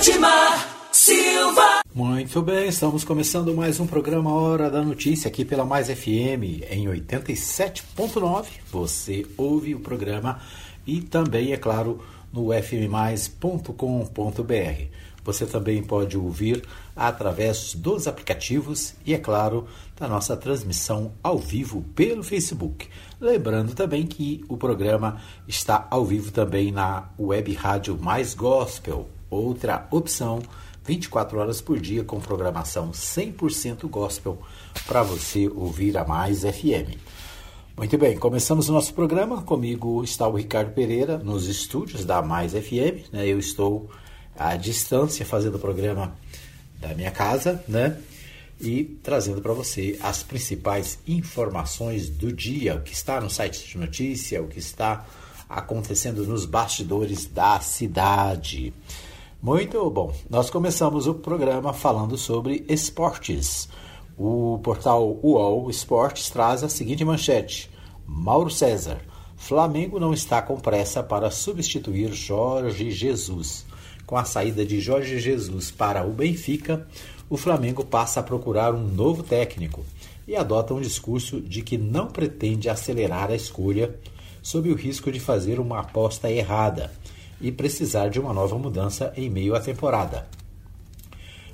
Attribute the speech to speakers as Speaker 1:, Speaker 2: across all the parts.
Speaker 1: Edmar Silva.
Speaker 2: Muito bem, estamos começando mais um programa Hora da Notícia aqui pela Mais FM em 87.9. Você ouve o programa e também, é claro, no fmmais.com.br. Você também pode ouvir através dos aplicativos e, é claro, da nossa transmissão ao vivo pelo Facebook. Lembrando também que o programa está ao vivo também na web rádio Mais Gospel, outra opção 24 horas por dia com programação 100% gospel para você ouvir a Mais FM. Muito bem, começamos o nosso programa. Comigo está o Ricardo Pereira nos estúdios da Mais FM. Né? Eu estou à distância fazendo o programa da minha casa, né? E trazendo para você as principais informações do dia, o que está no site de notícia, o que está acontecendo nos bastidores da cidade. Muito bom. Nós começamos o programa falando sobre esportes. O portal UOL Esportes traz a seguinte manchete: Mauro César. Flamengo não está com pressa para substituir Jorge Jesus. Com a saída de Jorge Jesus para o Benfica, o Flamengo passa a procurar um novo técnico e adota um discurso de que não pretende acelerar a escolha sob o risco de fazer uma aposta errada e precisar de uma nova mudança em meio à temporada.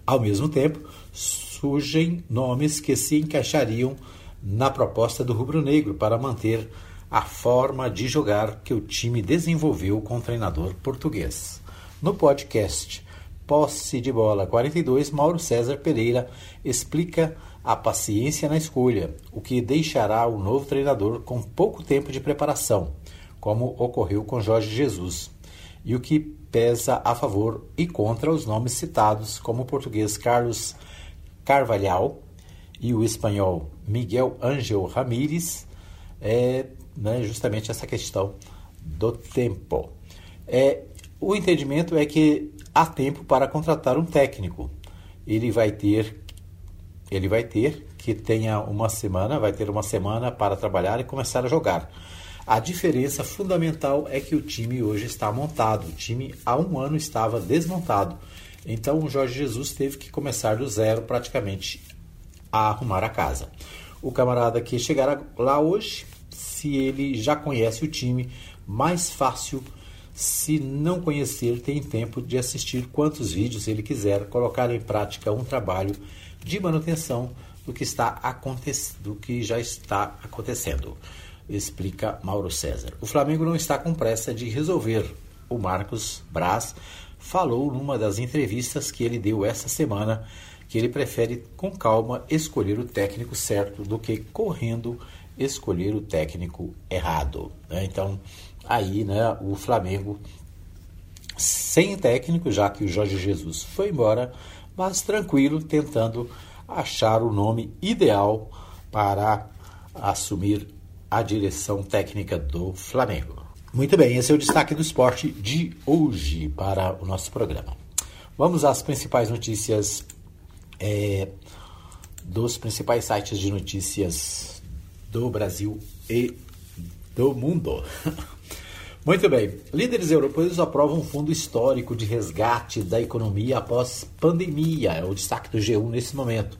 Speaker 2: Ao mesmo tempo, surgem nomes que se encaixariam na proposta do rubro-negro para manter a forma de jogar que o time desenvolveu com o treinador português. No podcast Posse de Bola 42, Mauro César Pereira explica a paciência na escolha, o que deixará o novo treinador com pouco tempo de preparação, como ocorreu com Jorge Jesus e o que pesa a favor e contra os nomes citados, como o português Carlos Carvalhal e o espanhol Miguel Ángel Ramírez, é né, justamente essa questão do tempo. É, o entendimento é que há tempo para contratar um técnico. Ele vai ter, ele vai ter que tenha uma semana, vai ter uma semana para trabalhar e começar a jogar. A diferença fundamental é que o time hoje está montado. O time há um ano estava desmontado. Então o Jorge Jesus teve que começar do zero praticamente a arrumar a casa. O camarada que chegar lá hoje, se ele já conhece o time, mais fácil. Se não conhecer, tem tempo de assistir quantos vídeos ele quiser, colocar em prática um trabalho de manutenção do que está do que já está acontecendo explica Mauro César. O Flamengo não está com pressa de resolver. O Marcos Braz falou numa das entrevistas que ele deu essa semana que ele prefere com calma escolher o técnico certo do que correndo escolher o técnico errado. Né? Então, aí né, o Flamengo sem técnico, já que o Jorge Jesus foi embora, mas tranquilo, tentando achar o nome ideal para assumir a direção técnica do Flamengo. Muito bem, esse é o destaque do esporte de hoje para o nosso programa. Vamos às principais notícias é, dos principais sites de notícias do Brasil e do mundo. Muito bem, líderes europeus aprovam um fundo histórico de resgate da economia após pandemia. É o destaque do G1 nesse momento.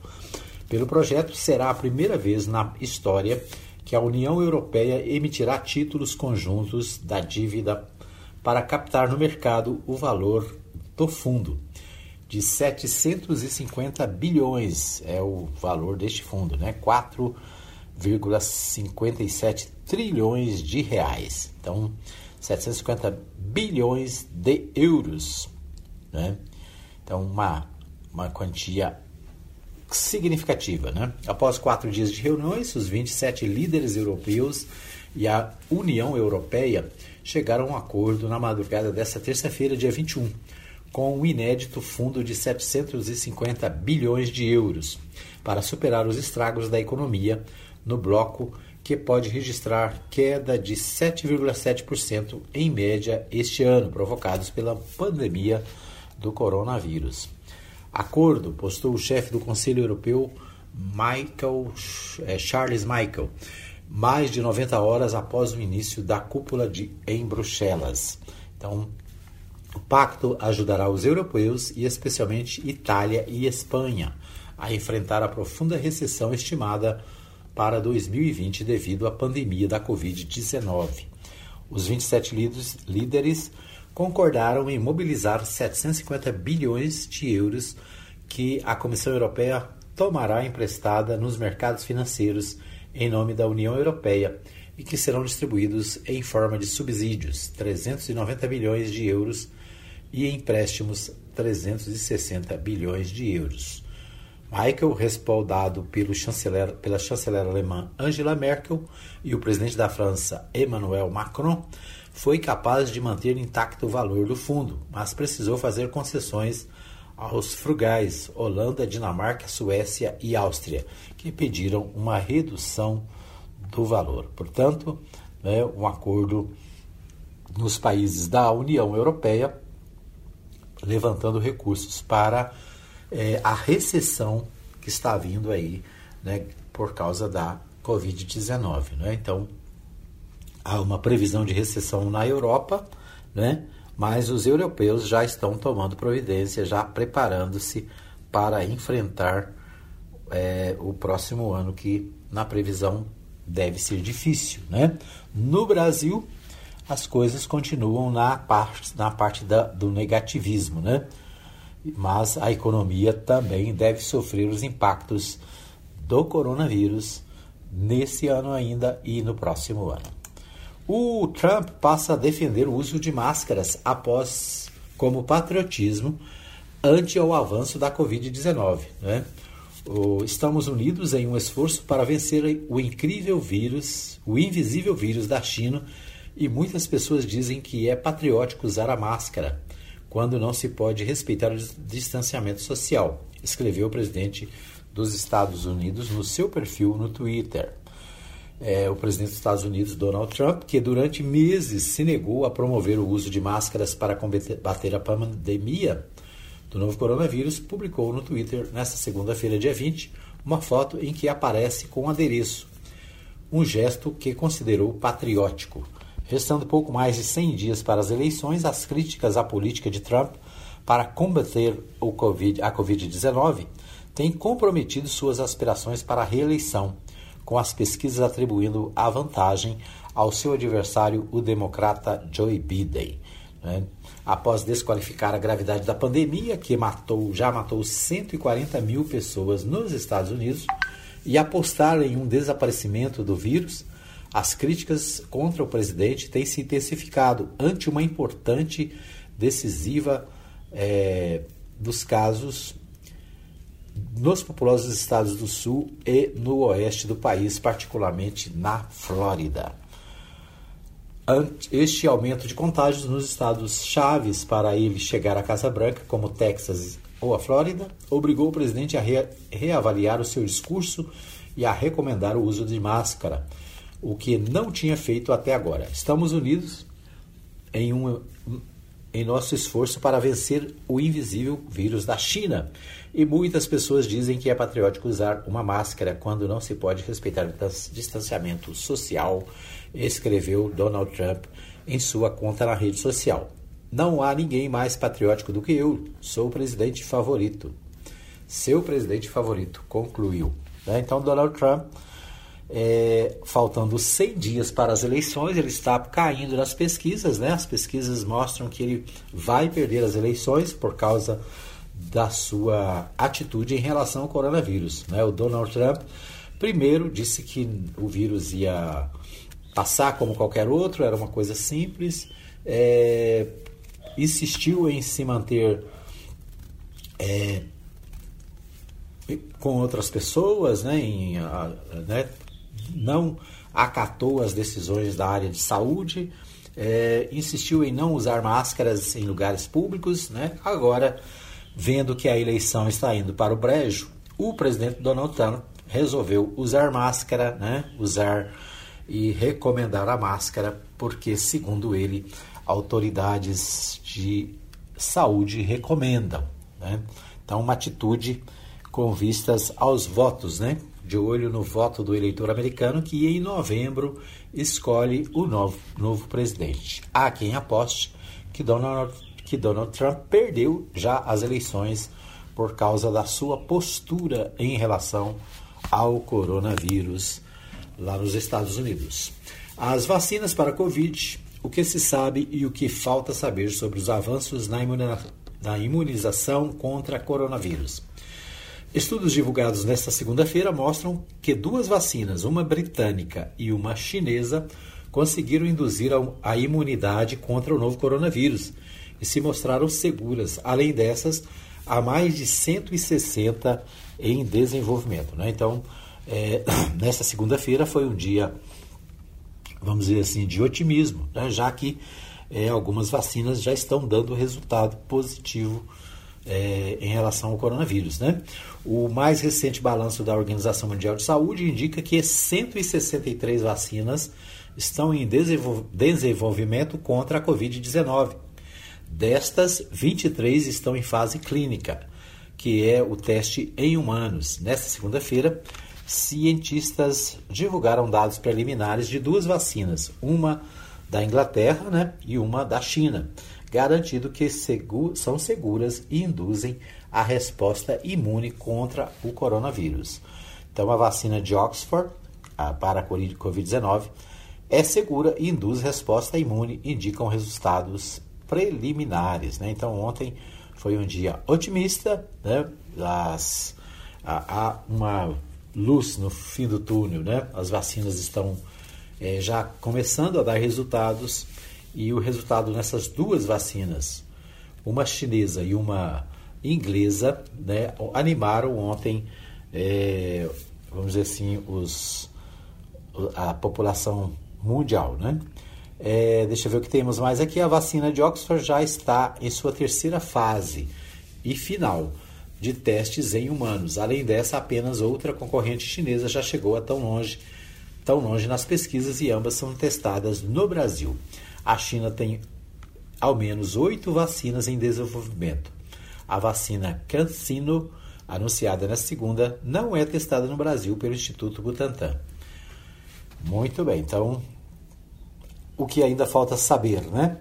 Speaker 2: Pelo projeto, será a primeira vez na história que a União Europeia emitirá títulos conjuntos da dívida para captar no mercado o valor do fundo de 750 bilhões é o valor deste fundo, né? 4,57 trilhões de reais. Então, 750 bilhões de euros, né? Então, uma, uma quantia significativa. Né? Após quatro dias de reuniões, os 27 líderes europeus e a União Europeia chegaram a um acordo na madrugada desta terça-feira, dia 21, com um inédito fundo de 750 bilhões de euros para superar os estragos da economia no bloco que pode registrar queda de 7,7% em média este ano, provocados pela pandemia do coronavírus. Acordo, postou o chefe do Conselho Europeu, Michael, é, Charles Michael, mais de 90 horas após o início da cúpula de, em Bruxelas. Então, O pacto ajudará os europeus e especialmente Itália e Espanha a enfrentar a profunda recessão estimada para 2020 devido à pandemia da Covid-19. Os 27 líderes concordaram em mobilizar 750 bilhões de euros que a Comissão Europeia tomará emprestada nos mercados financeiros em nome da União Europeia e que serão distribuídos em forma de subsídios, 390 bilhões de euros, e empréstimos, 360 bilhões de euros. Michael, respaldado pelo chanceler, pela chanceler alemã Angela Merkel e o presidente da França Emmanuel Macron, foi capaz de manter intacto o valor do fundo, mas precisou fazer concessões aos frugais Holanda, Dinamarca, Suécia e Áustria, que pediram uma redução do valor. Portanto, né, um acordo nos países da União Europeia levantando recursos para é, a recessão que está vindo aí né, por causa da Covid-19. Né? Então, há uma previsão de recessão na Europa, né? Mas os europeus já estão tomando providência, já preparando-se para enfrentar é, o próximo ano, que na previsão deve ser difícil. Né? No Brasil, as coisas continuam na parte, na parte da, do negativismo. Né? mas a economia também deve sofrer os impactos do coronavírus nesse ano ainda e no próximo ano. O Trump passa a defender o uso de máscaras após como patriotismo ante o avanço da Covid-19. Né? Estamos unidos em um esforço para vencer o incrível vírus, o invisível vírus da China, e muitas pessoas dizem que é patriótico usar a máscara quando não se pode respeitar o distanciamento social, escreveu o presidente dos Estados Unidos no seu perfil no Twitter. É, o presidente dos Estados Unidos, Donald Trump, que durante meses se negou a promover o uso de máscaras para combater a pandemia do novo coronavírus, publicou no Twitter, nesta segunda-feira, dia 20, uma foto em que aparece com um adereço, um gesto que considerou patriótico. Restando pouco mais de 100 dias para as eleições, as críticas à política de Trump para combater COVID, a Covid-19 têm comprometido suas aspirações para a reeleição, com as pesquisas atribuindo a vantagem ao seu adversário, o democrata Joe Biden. Né? Após desqualificar a gravidade da pandemia, que matou, já matou 140 mil pessoas nos Estados Unidos, e apostar em um desaparecimento do vírus, as críticas contra o presidente têm se intensificado ante uma importante, decisiva é, dos casos nos populosos estados do sul e no oeste do país, particularmente na Flórida. Este aumento de contágios nos estados chaves para ele chegar à Casa Branca, como Texas ou a Flórida, obrigou o presidente a re reavaliar o seu discurso e a recomendar o uso de máscara o que não tinha feito até agora. Estamos unidos em, um, em nosso esforço para vencer o invisível vírus da China. E muitas pessoas dizem que é patriótico usar uma máscara quando não se pode respeitar o distanciamento social, escreveu Donald Trump em sua conta na rede social. Não há ninguém mais patriótico do que eu, sou o presidente favorito. Seu presidente favorito, concluiu. Né? Então, Donald Trump é, faltando 100 dias para as eleições, ele está caindo nas pesquisas, né? As pesquisas mostram que ele vai perder as eleições por causa da sua atitude em relação ao coronavírus. Né? O Donald Trump, primeiro, disse que o vírus ia passar como qualquer outro, era uma coisa simples, é, insistiu em se manter é, com outras pessoas, né, em, né, não acatou as decisões da área de saúde, é, insistiu em não usar máscaras em lugares públicos. Né? Agora, vendo que a eleição está indo para o brejo, o presidente Donald Trump resolveu usar máscara, né? usar e recomendar a máscara, porque, segundo ele, autoridades de saúde recomendam. Né? Então, uma atitude com vistas aos votos, né? de olho no voto do eleitor americano que em novembro escolhe o novo, novo presidente. Há quem aposte que Donald, que Donald Trump perdeu já as eleições por causa da sua postura em relação ao coronavírus lá nos Estados Unidos. As vacinas para a Covid, o que se sabe e o que falta saber sobre os avanços na, na imunização contra coronavírus. Estudos divulgados nesta segunda-feira mostram que duas vacinas, uma britânica e uma chinesa, conseguiram induzir a imunidade contra o novo coronavírus e se mostraram seguras. Além dessas, há mais de 160 em desenvolvimento. Né? Então, é, nesta segunda-feira foi um dia, vamos dizer assim, de otimismo, né? já que é, algumas vacinas já estão dando resultado positivo é, em relação ao coronavírus. Né? O mais recente balanço da Organização Mundial de Saúde indica que 163 vacinas estão em desenvolvimento contra a Covid-19. Destas, 23 estão em fase clínica, que é o teste em humanos. Nesta segunda-feira, cientistas divulgaram dados preliminares de duas vacinas, uma da Inglaterra né, e uma da China garantindo que são seguras e induzem a resposta imune contra o coronavírus. Então, a vacina de Oxford a, para a Covid-19 é segura e induz resposta imune, indicam resultados preliminares. Né? Então, ontem foi um dia otimista, né? As, há uma luz no fim do túnel, né? As vacinas estão é, já começando a dar resultados e o resultado nessas duas vacinas, uma chinesa e uma inglesa, né, animaram ontem, é, vamos dizer assim, os, a população mundial. Né? É, deixa eu ver o que temos mais aqui. A vacina de Oxford já está em sua terceira fase e final de testes em humanos. Além dessa, apenas outra concorrente chinesa já chegou a tão longe, tão longe nas pesquisas e ambas são testadas no Brasil. A China tem ao menos oito vacinas em desenvolvimento. A vacina CanSino, anunciada na segunda, não é testada no Brasil pelo Instituto Butantan. Muito bem, então o que ainda falta saber, né?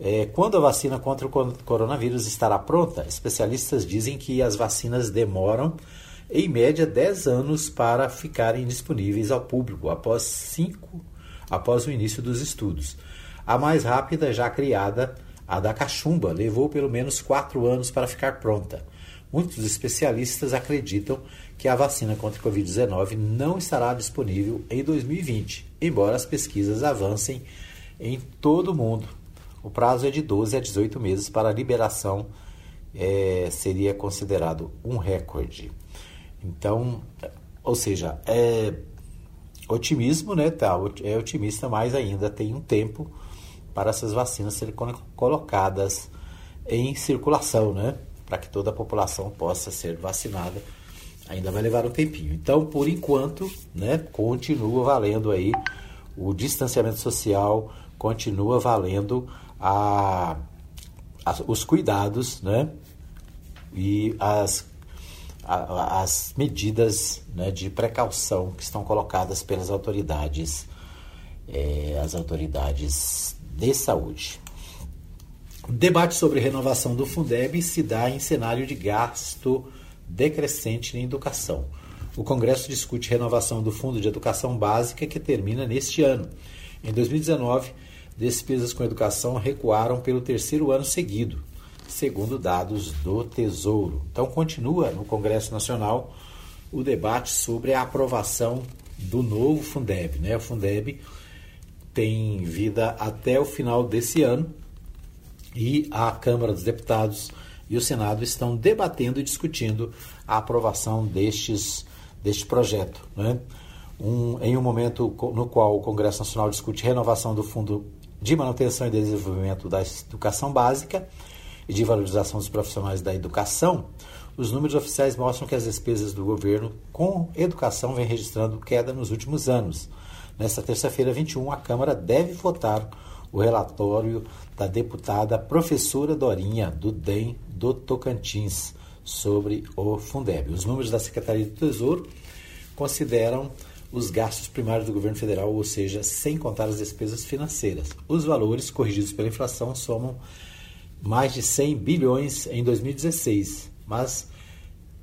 Speaker 2: É, quando a vacina contra o coronavírus estará pronta, especialistas dizem que as vacinas demoram, em média, 10 anos para ficarem disponíveis ao público após cinco após o início dos estudos. A mais rápida, já criada, a da cachumba, levou pelo menos quatro anos para ficar pronta. Muitos especialistas acreditam que a vacina contra a Covid-19 não estará disponível em 2020, embora as pesquisas avancem em todo o mundo. O prazo é de 12 a 18 meses para a liberação, é, seria considerado um recorde. Então, ou seja, é otimismo, né? Tá, é otimista, mas ainda tem um tempo para essas vacinas serem colocadas em circulação, né? Para que toda a população possa ser vacinada. Ainda vai levar um tempinho. Então, por enquanto, né, continua valendo aí o distanciamento social, continua valendo a, a os cuidados, né? E as, a, as medidas né, de precaução que estão colocadas pelas autoridades, é, as autoridades de saúde. O debate sobre renovação do Fundeb se dá em cenário de gasto decrescente em educação. O Congresso discute renovação do Fundo de Educação Básica que termina neste ano. Em 2019, despesas com educação recuaram pelo terceiro ano seguido, segundo dados do Tesouro. Então, continua no Congresso Nacional o debate sobre a aprovação do novo Fundeb. Né? O Fundeb tem vida até o final desse ano e a Câmara dos Deputados e o Senado estão debatendo e discutindo a aprovação destes, deste projeto. Né? Um, em um momento no qual o Congresso Nacional discute renovação do Fundo de Manutenção e Desenvolvimento da Educação Básica e de valorização dos profissionais da educação, os números oficiais mostram que as despesas do governo com educação vêm registrando queda nos últimos anos. Nesta terça-feira, 21, a Câmara deve votar o relatório da deputada professora Dorinha, do DEM do Tocantins, sobre o Fundeb. Os números da Secretaria do Tesouro consideram os gastos primários do governo federal, ou seja, sem contar as despesas financeiras. Os valores corrigidos pela inflação somam mais de 100 bilhões em 2016, mas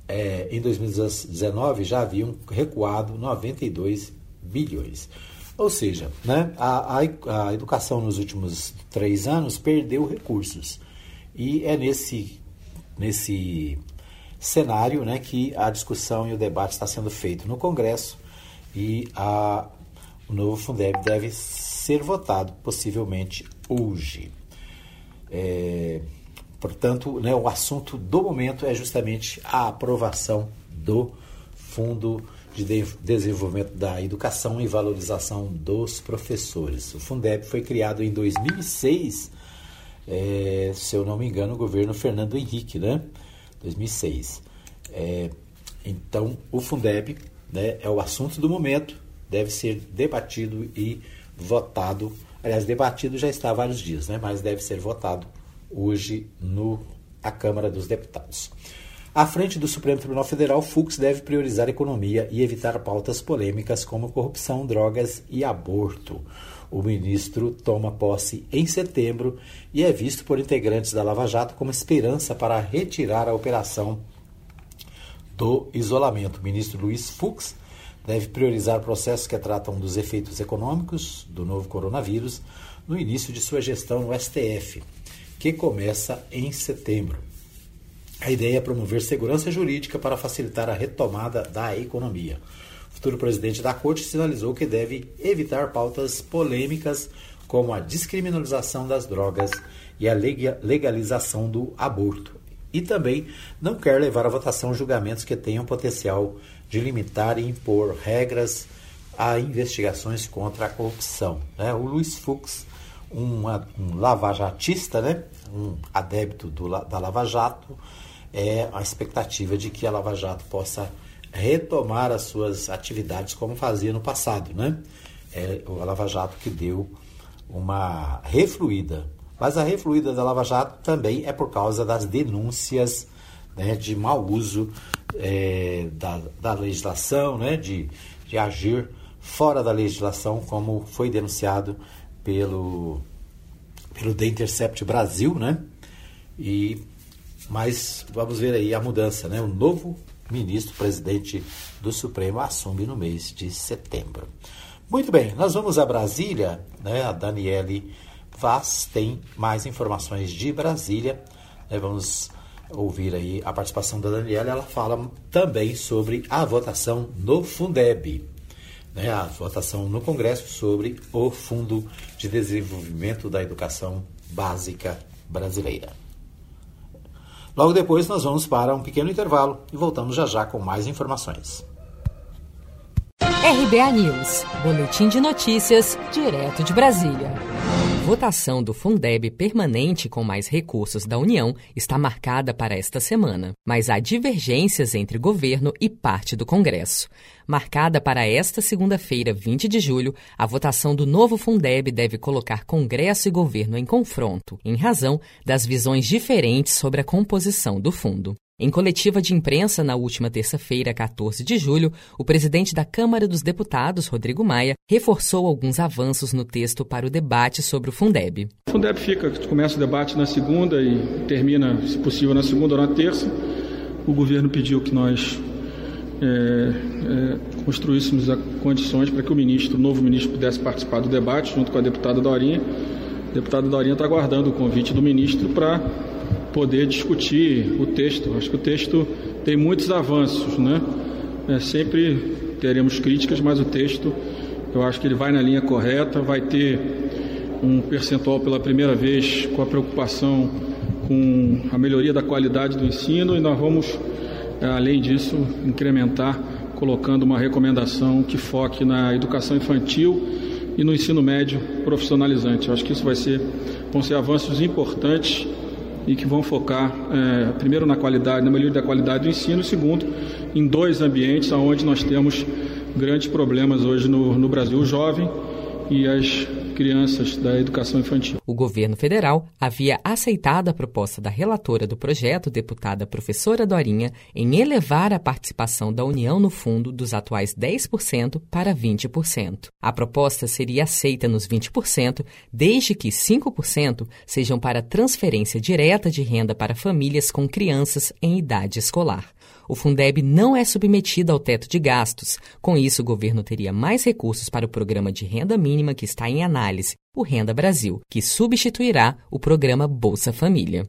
Speaker 2: é, em 2019 já haviam recuado 92 bilhões. Ou seja, né, a, a, a educação nos últimos três anos perdeu recursos. E é nesse, nesse cenário né, que a discussão e o debate está sendo feito no Congresso e a, o novo Fundeb deve ser votado possivelmente hoje. É, portanto, né, o assunto do momento é justamente a aprovação do Fundo de Desenvolvimento da Educação e Valorização dos Professores. O Fundeb foi criado em 2006, é, se eu não me engano, o governo Fernando Henrique, né? 2006. É, então, o Fundeb né, é o assunto do momento, deve ser debatido e votado. Aliás, debatido já está há vários dias, né, mas deve ser votado hoje no a Câmara dos Deputados. À frente do Supremo Tribunal Federal, Fux deve priorizar a economia e evitar pautas polêmicas como corrupção, drogas e aborto. O ministro toma posse em setembro e é visto por integrantes da Lava Jato como esperança para retirar a operação do isolamento. O ministro Luiz Fux deve priorizar processos que tratam dos efeitos econômicos do novo coronavírus no início de sua gestão no STF, que começa em setembro. A ideia é promover segurança jurídica para facilitar a retomada da economia. O futuro presidente da corte sinalizou que deve evitar pautas polêmicas como a descriminalização das drogas e a legalização do aborto. E também não quer levar à votação julgamentos que tenham potencial de limitar e impor regras a investigações contra a corrupção. Né? O Luiz Fux, um, lavajatista, né? um adébito do, da Lava Jato, é a expectativa de que a Lava Jato possa retomar as suas atividades como fazia no passado. Né? É a Lava Jato que deu uma refluída. Mas a refluída da Lava Jato também é por causa das denúncias né, de mau uso é, da, da legislação, né, de, de agir fora da legislação, como foi denunciado pelo, pelo The Intercept Brasil, né? E, mas vamos ver aí a mudança, né? O novo ministro, presidente do Supremo, assume no mês de setembro. Muito bem, nós vamos a Brasília, né? A Daniele Vaz tem mais informações de Brasília. Né? Vamos ouvir aí a participação da Daniela, ela fala também sobre a votação no Fundeb, né, a votação no Congresso sobre o Fundo de Desenvolvimento da Educação Básica Brasileira. Logo depois nós vamos para um pequeno intervalo e voltamos já já com mais informações.
Speaker 3: RBA News, Boletim de Notícias, direto de Brasília votação do Fundeb permanente com mais recursos da União está marcada para esta semana, mas há divergências entre governo e parte do Congresso. Marcada para esta segunda-feira, 20 de julho, a votação do novo Fundeb deve colocar Congresso e governo em confronto, em razão das visões diferentes sobre a composição do fundo. Em coletiva de imprensa na última terça-feira, 14 de julho, o presidente da Câmara dos Deputados, Rodrigo Maia, reforçou alguns avanços no texto para o debate sobre o Fundeb.
Speaker 4: O Fundeb fica, começa o debate na segunda e termina, se possível, na segunda ou na terça. O governo pediu que nós é, é, construíssemos condições para que o ministro, o novo ministro, pudesse participar do debate junto com a deputada Dorinha. A deputada Dorinha está aguardando o convite do ministro para poder discutir o texto. Acho que o texto tem muitos avanços, né? É, sempre teremos críticas, mas o texto, eu acho que ele vai na linha correta, vai ter um percentual pela primeira vez com a preocupação com a melhoria da qualidade do ensino e nós vamos, é, além disso, incrementar colocando uma recomendação que foque na educação infantil e no ensino médio profissionalizante. Eu acho que isso vai ser, vão ser avanços importantes e que vão focar, é, primeiro, na qualidade, na melhoria da qualidade do ensino, segundo, em dois ambientes onde nós temos grandes problemas hoje no, no Brasil, o jovem e as crianças da educação infantil.
Speaker 3: O governo federal havia aceitado a proposta da relatora do projeto, deputada professora Dorinha, em elevar a participação da União no fundo dos atuais 10% para 20%. A proposta seria aceita nos 20%, desde que 5% sejam para transferência direta de renda para famílias com crianças em idade escolar o Fundeb não é submetido ao teto de gastos. Com isso, o governo teria mais recursos para o programa de renda mínima que está em análise, o Renda Brasil, que substituirá o programa Bolsa Família.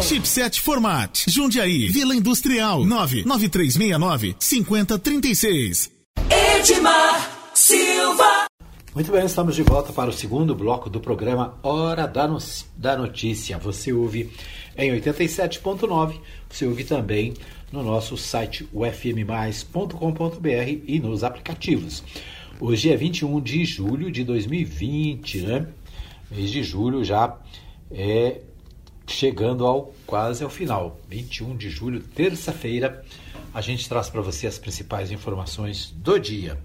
Speaker 1: Cultural.
Speaker 5: Chipset Format. Jundiaí. Vila Industrial. 99369 5036.
Speaker 1: Edmar Silva.
Speaker 2: Muito bem, estamos de volta para o segundo bloco do programa Hora da, no da Notícia. Você ouve em 87.9, você ouve também no nosso site ufmmais.com.br e nos aplicativos. Hoje é 21 de julho de 2020, né? Mês de julho já é chegando ao quase ao final. 21 de julho, terça-feira, a gente traz para você as principais informações do dia.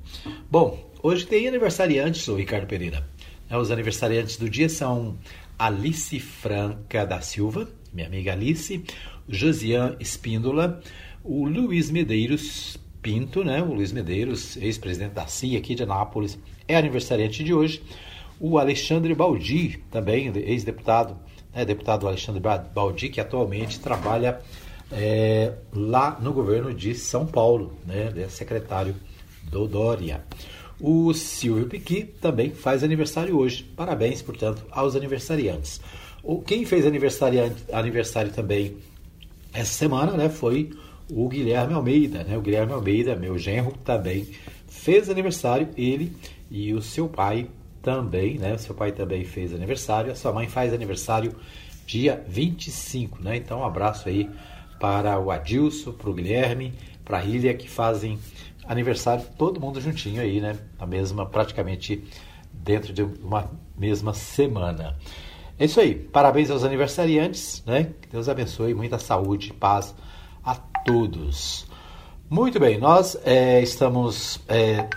Speaker 2: Bom, hoje tem aniversariantes, o Ricardo Pereira. Né, os aniversariantes do dia são Alice Franca da Silva, minha amiga Alice, Josian Espíndola, o Luiz Medeiros Pinto, né? O Luiz Medeiros, ex-presidente da CIA aqui de Anápolis, é aniversariante de hoje. O Alexandre Baldi, também ex-deputado né, deputado Alexandre Baldi, que atualmente trabalha é, lá no governo de São Paulo, né, é secretário do Dória. O Silvio Piqui também faz aniversário hoje. Parabéns, portanto, aos aniversariantes. O, quem fez aniversário, aniversário também essa semana né, foi o Guilherme Almeida. Né? O Guilherme Almeida, meu genro, também fez aniversário, ele e o seu pai também, né? Seu pai também fez aniversário, a sua mãe faz aniversário dia 25, né? Então, um abraço aí para o Adilson, para o Guilherme, para a Ilha, que fazem aniversário todo mundo juntinho aí, né? Na mesma, praticamente dentro de uma mesma semana. É isso aí. Parabéns aos aniversariantes, né? Que Deus abençoe, muita saúde e paz a todos. Muito bem, nós é, estamos é,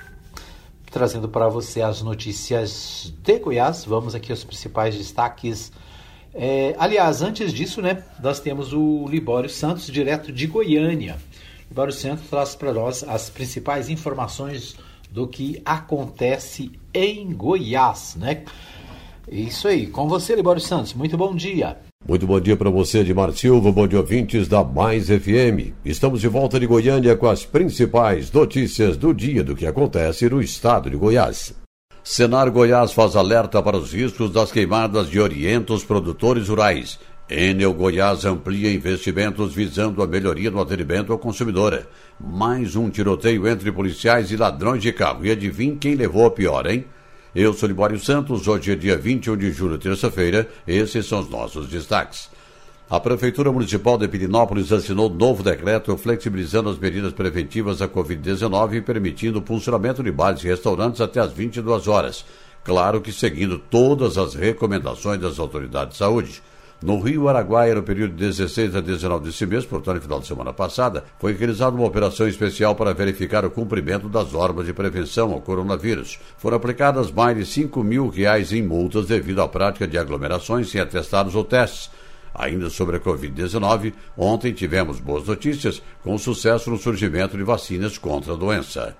Speaker 2: trazendo para você as notícias de Goiás. Vamos aqui aos principais destaques. É, aliás, antes disso, né, nós temos o Libório Santos, direto de Goiânia. Libório Santos traz para nós as principais informações do que acontece em Goiás, né? Isso aí, com você, Libório Santos. Muito bom dia.
Speaker 6: Muito bom dia para você, Edmar Silva, bom dia ouvintes da Mais FM. Estamos de volta de Goiânia com as principais notícias do dia do que acontece no estado de Goiás. Senar Goiás faz alerta para os riscos das queimadas de orienta os produtores rurais. Enel Goiás amplia investimentos visando a melhoria do atendimento ao consumidor. Mais um tiroteio entre policiais e ladrões de carro. E adivinha quem levou a pior, hein? Eu sou Libório Santos, hoje é dia 21 de julho, terça-feira. Esses são os nossos destaques. A Prefeitura Municipal de Pirinópolis assinou novo decreto flexibilizando as medidas preventivas da Covid-19 e permitindo o funcionamento de bares e restaurantes até às 22 horas. Claro que seguindo todas as recomendações das autoridades de saúde. No Rio Araguaia, no período de 16 a 19 desse mês, portanto, no final de semana passada, foi realizada uma operação especial para verificar o cumprimento das normas de prevenção ao coronavírus. Foram aplicadas mais de 5 mil reais em multas devido à prática de aglomerações sem atestados ou testes. Ainda sobre a Covid-19, ontem tivemos boas notícias com sucesso no surgimento de vacinas contra a doença.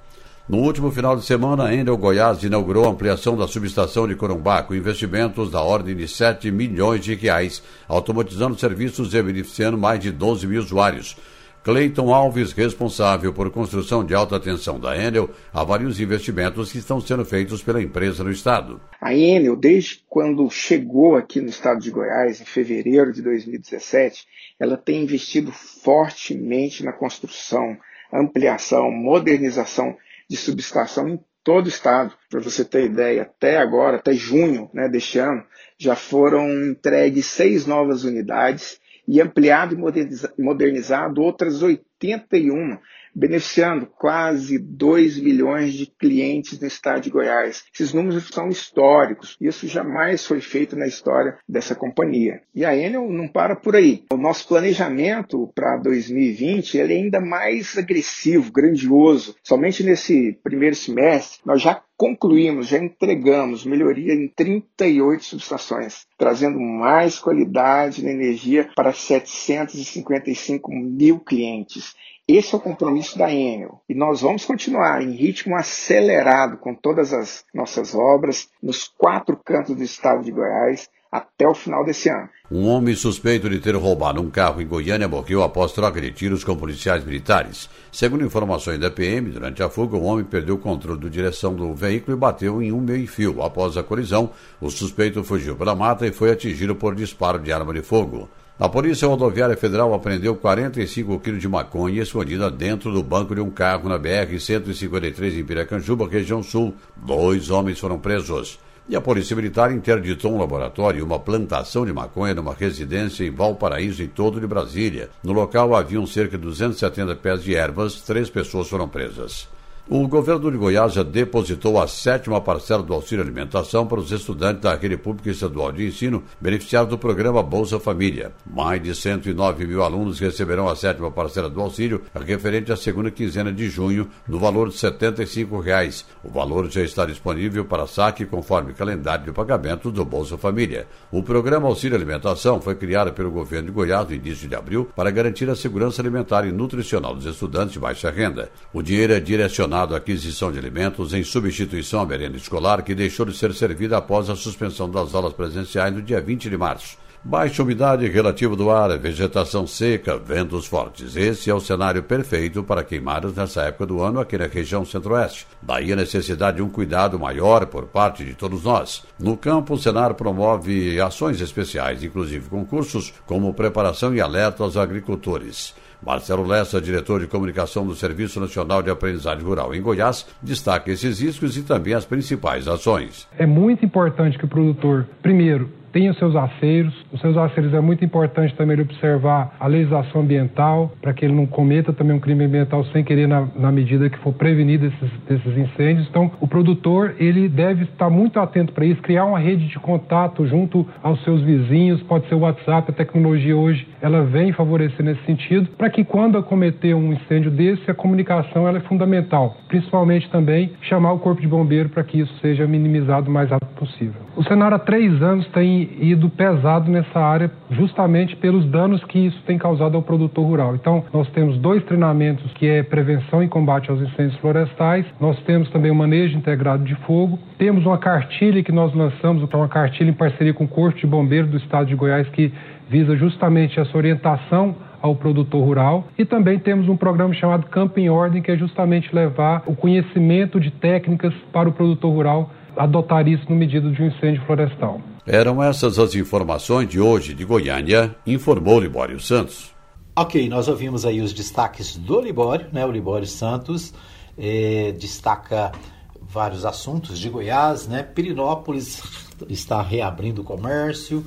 Speaker 6: No último final de semana, a Enel Goiás inaugurou a ampliação da subestação de Corumbá com investimentos da ordem de 7 milhões de reais, automatizando serviços e beneficiando mais de 12 mil usuários. Cleiton Alves, responsável por construção de alta tensão da Enel, avalia os investimentos que estão sendo feitos pela empresa no estado.
Speaker 7: A Enel, desde quando chegou aqui no estado de Goiás, em fevereiro de 2017, ela tem investido fortemente na construção, ampliação, modernização de subestação em todo o estado. Para você ter ideia, até agora, até junho né, deste ano, já foram entregues seis novas unidades e ampliado e modernizado outras 81 beneficiando quase 2 milhões de clientes no estado de Goiás. Esses números são históricos. Isso jamais foi feito na história dessa companhia. E a Enel não para por aí. O nosso planejamento para 2020 ele é ainda mais agressivo, grandioso. Somente nesse primeiro semestre, nós já concluímos, já entregamos melhoria em 38 subestações, trazendo mais qualidade na energia para 755 mil clientes. Esse é o compromisso da Enel. E nós vamos continuar em ritmo acelerado com todas as nossas obras nos quatro cantos do estado de Goiás até o final desse ano.
Speaker 6: Um homem suspeito de ter roubado um carro em Goiânia morreu após troca de tiros com policiais militares. Segundo informações da PM, durante a fuga, o homem perdeu o controle da direção do veículo e bateu em um meio-fio. Após a colisão, o suspeito fugiu pela mata e foi atingido por disparo de arma de fogo. A Polícia Rodoviária Federal apreendeu 45 quilos de maconha escondida dentro do banco de um carro na BR-153 em Piracanjuba, região sul. Dois homens foram presos. E a Polícia Militar interditou um laboratório e uma plantação de maconha numa residência em Valparaíso, em todo de Brasília. No local haviam cerca de 270 pés de ervas, três pessoas foram presas. O governo de Goiás já depositou a sétima parcela do auxílio alimentação para os estudantes da rede pública estadual de ensino beneficiados do programa Bolsa Família. Mais de 109 mil alunos receberão a sétima parcela do auxílio, referente à segunda quinzena de junho, no valor de 75 reais. O valor já está disponível para saque conforme calendário de pagamento do Bolsa Família. O programa Auxílio Alimentação foi criado pelo governo de Goiás no início de abril para garantir a segurança alimentar e nutricional dos estudantes de baixa renda. O dinheiro é direcionado destinado à aquisição de alimentos em substituição à merenda escolar, que deixou de ser servida após a suspensão das aulas presenciais no dia 20 de março. Baixa umidade relativa do ar, vegetação seca, ventos fortes. Esse é o cenário perfeito para queimadas nessa época do ano aqui na região centro-oeste. Daí a necessidade de um cuidado maior por parte de todos nós. No campo, o Senar promove ações especiais, inclusive concursos, como preparação e alerta aos agricultores. Marcelo Lessa, diretor de comunicação do Serviço Nacional de Aprendizagem Rural em Goiás, destaca esses riscos e também as principais ações.
Speaker 8: É muito importante que o produtor, primeiro, tem os seus aceiros. Os seus aceiros é muito importante também ele observar a legislação ambiental, para que ele não cometa também um crime ambiental sem querer na, na medida que for prevenido esses, incêndios. Então, o produtor ele deve estar muito atento para isso, criar uma rede de contato junto aos seus vizinhos, pode ser o WhatsApp, a tecnologia hoje ela vem favorecer nesse sentido, para que quando acometer um incêndio desse, a comunicação ela é fundamental, principalmente também chamar o corpo de bombeiro para que isso seja minimizado o mais rápido possível. O Senar há três anos tem ido pesado nessa área justamente pelos danos que isso tem causado ao produtor rural. Então, nós temos dois treinamentos que é prevenção e combate aos incêndios florestais, nós temos também o manejo integrado de fogo, temos uma cartilha que nós lançamos, é uma cartilha em parceria com o Corpo de Bombeiros do Estado de Goiás que visa justamente essa orientação ao produtor rural e também temos um programa chamado Campo em Ordem, que é justamente levar o conhecimento de técnicas para o produtor rural adotar isso no medida de um incêndio florestal.
Speaker 6: Eram essas as informações de hoje de Goiânia, informou Libório Santos.
Speaker 2: Ok, nós ouvimos aí os destaques do Libório, né? O Libório Santos eh, destaca vários assuntos de Goiás, né? Pirinópolis está reabrindo o comércio,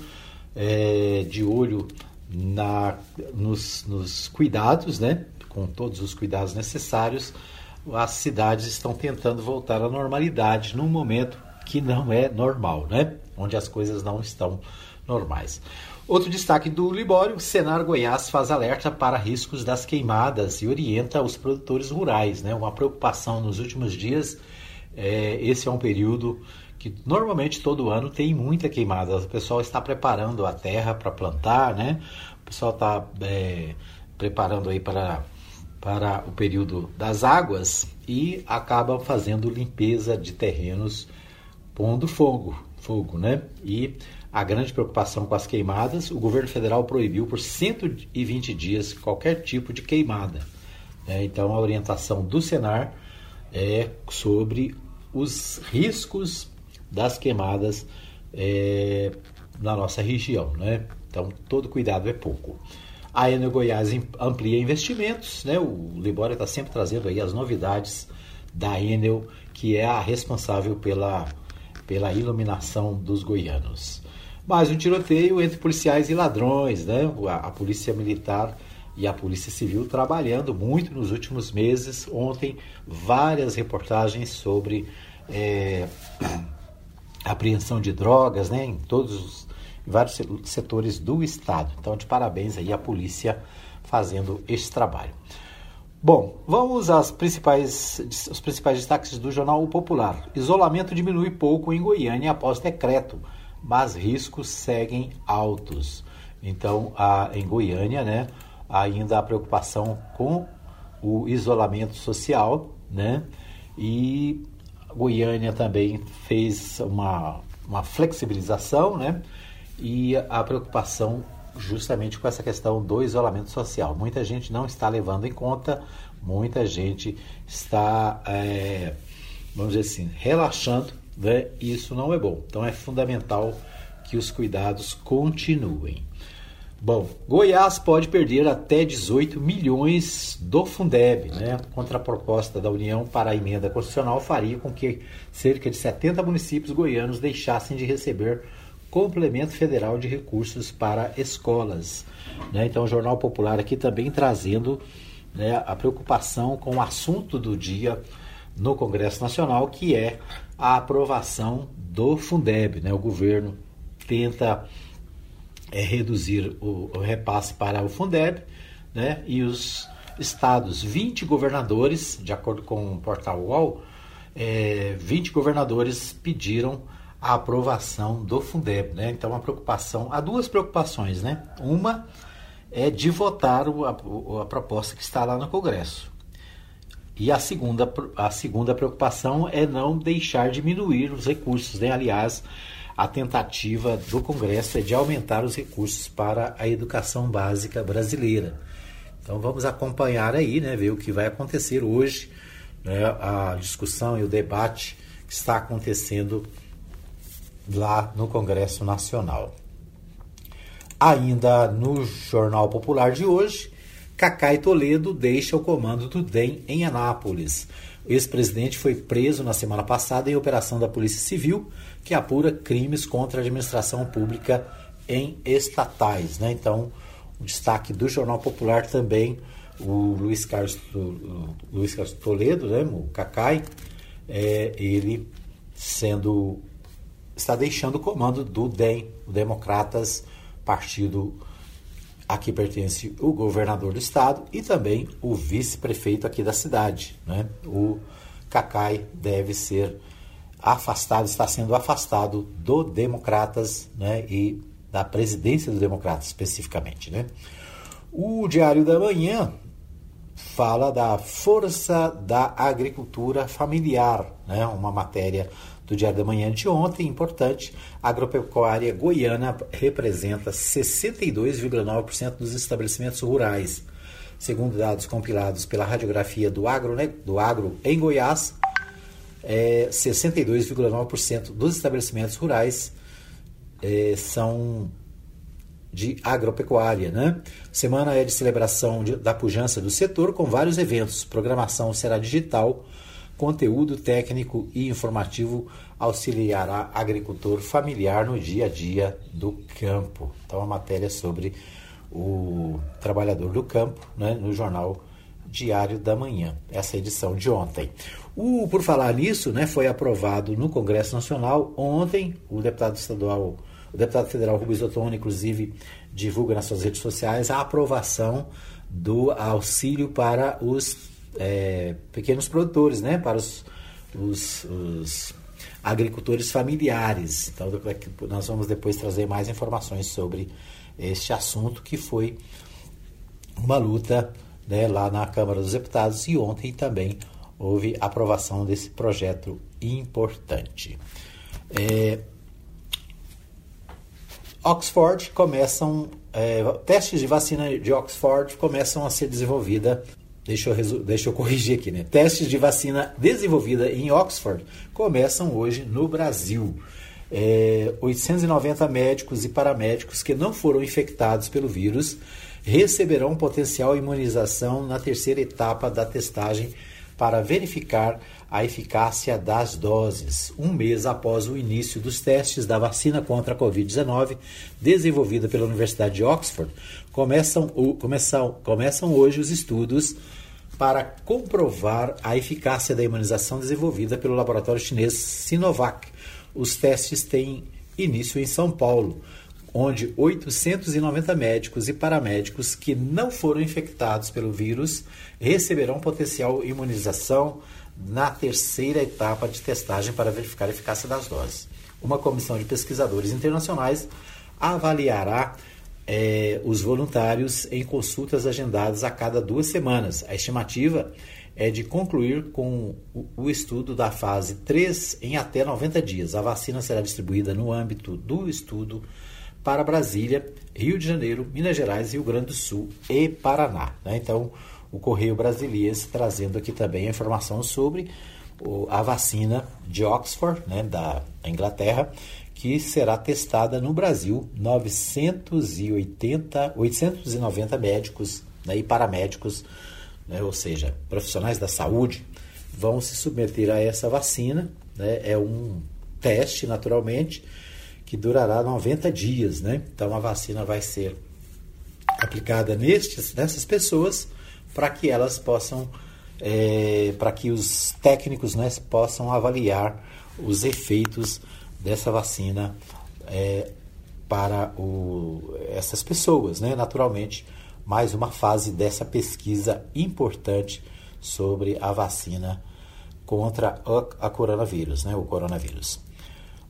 Speaker 2: eh, de olho na, nos, nos cuidados, né? Com todos os cuidados necessários as cidades estão tentando voltar à normalidade num momento que não é normal, né? Onde as coisas não estão normais. Outro destaque do Libório, Senar Goiás faz alerta para riscos das queimadas e orienta os produtores rurais, né? Uma preocupação nos últimos dias, é, esse é um período que normalmente todo ano tem muita queimada. O pessoal está preparando a terra para plantar, né? O pessoal está é, preparando aí para para o período das águas e acabam fazendo limpeza de terrenos pondo fogo, fogo, né? E a grande preocupação com as queimadas, o governo federal proibiu por 120 dias qualquer tipo de queimada. Né? Então a orientação do Senar é sobre os riscos das queimadas é, na nossa região, né? Então todo cuidado é pouco. A Enel Goiás amplia investimentos, né? O Libório está sempre trazendo aí as novidades da Enel, que é a responsável pela, pela iluminação dos goianos. Mais um tiroteio entre policiais e ladrões, né? A, a polícia militar e a Polícia Civil trabalhando muito nos últimos meses. Ontem, várias reportagens sobre é, apreensão de drogas né, em todos os em vários setores do Estado. Então, de parabéns aí à polícia fazendo esse trabalho. Bom, vamos às principais, os principais destaques do Jornal Popular. Isolamento diminui pouco em Goiânia após decreto, mas riscos seguem altos. Então, a, em Goiânia, né, ainda a preocupação com o isolamento social, né? E Goiânia também fez uma, uma flexibilização, né? E a preocupação justamente com essa questão do isolamento social. Muita gente não está levando em conta, muita gente está, é, vamos dizer assim, relaxando, né? E isso não é bom. Então é fundamental que os cuidados continuem. Bom, Goiás pode perder até 18 milhões do Fundeb, né? Contra a proposta da União para a emenda constitucional faria com que cerca de 70 municípios goianos deixassem de receber complemento federal de recursos para escolas. Né? Então, o Jornal Popular aqui também trazendo né, a preocupação com o assunto do dia no Congresso Nacional, que é a aprovação do Fundeb. Né? O governo tenta é, reduzir o, o, repasse para o Fundeb, né? E os estados, 20 governadores, de acordo com o portal UOL, é, 20 governadores pediram a aprovação do Fundeb, né? Então, a preocupação, há duas preocupações, né? Uma é de votar o, a, a proposta que está lá no Congresso. E a segunda, a segunda preocupação é não deixar diminuir os recursos, né? Aliás, a tentativa do Congresso é de aumentar os recursos para a educação básica brasileira. Então vamos acompanhar aí, né, ver o que vai acontecer hoje, né, a discussão e o debate que está acontecendo lá no Congresso Nacional. Ainda no Jornal Popular de hoje, Cacai Toledo deixa o comando do DEM em Anápolis. O ex-presidente foi preso na semana passada em operação da Polícia Civil que apura crimes contra a administração pública em estatais. Né? Então, o destaque do Jornal Popular também, o Luiz Carlos, o Luiz Carlos Toledo, né? o Cacai, é, ele sendo está deixando o comando do DEM, o Democratas, partido a que pertence o governador do estado e também o vice-prefeito aqui da cidade. Né? O Cacai deve ser afastado, está sendo afastado do Democratas né, e da presidência do Democratas especificamente. Né? O Diário da Manhã fala da força da agricultura familiar, né? uma matéria do Diário da Manhã de ontem, importante. A agropecuária goiana representa 62,9% dos estabelecimentos rurais. Segundo dados compilados pela radiografia do agro, né, do agro em Goiás, é, 62,9% dos estabelecimentos rurais é, são de agropecuária. Né? Semana é de celebração de, da pujança do setor com vários eventos. Programação será digital, conteúdo técnico e informativo auxiliará agricultor familiar no dia a dia do campo. Então, a matéria sobre o trabalhador do campo né, no jornal Diário da Manhã, essa edição de ontem. O, por falar nisso, né, foi aprovado no Congresso Nacional ontem, o deputado estadual, o deputado federal Rubens Ottoni, inclusive, divulga nas suas redes sociais a aprovação do auxílio para os é, pequenos produtores, né, para os, os, os agricultores familiares. Então, nós vamos depois trazer mais informações sobre este assunto que foi uma luta né, lá na Câmara dos Deputados e ontem também houve aprovação desse projeto importante. É, Oxford começam é, testes de vacina de Oxford começam a ser desenvolvida. Deixa eu, deixa eu corrigir aqui, né? Testes de vacina desenvolvida em Oxford começam hoje no Brasil. É, 890 médicos e paramédicos que não foram infectados pelo vírus receberão potencial imunização na terceira etapa da testagem para verificar a eficácia das doses, um mês após o início dos testes da vacina contra a Covid-19, desenvolvida pela Universidade de Oxford. Começam, começam, começam hoje os estudos para comprovar a eficácia da imunização desenvolvida pelo laboratório chinês Sinovac. Os testes têm início em São Paulo, onde 890 médicos e paramédicos que não foram infectados pelo vírus receberão potencial imunização na terceira etapa de testagem para verificar a eficácia das doses. Uma comissão de pesquisadores internacionais avaliará é, os voluntários em consultas agendadas a cada duas semanas. A estimativa é de concluir com o, estudo da fase 3 em até 90 dias. A vacina será distribuída no âmbito do estudo para Brasília, Rio de Janeiro, Minas Gerais, Rio Grande do Sul e Paraná. Né? Então, o Correio Brasiliense trazendo aqui também a informação sobre a vacina de Oxford, né, da Inglaterra, que será testada no Brasil. 980, 890 médicos né, e paramédicos, né, ou seja, profissionais da saúde, vão se submeter a essa vacina. Né, é um teste, naturalmente, que durará 90 dias. Né? Então, a vacina vai ser aplicada nestes, nessas pessoas para que elas possam, é, para que os técnicos né, possam avaliar os efeitos dessa vacina é, para o, essas pessoas, né? Naturalmente, mais uma fase dessa pesquisa importante sobre a vacina contra a, a coronavírus, né? O coronavírus.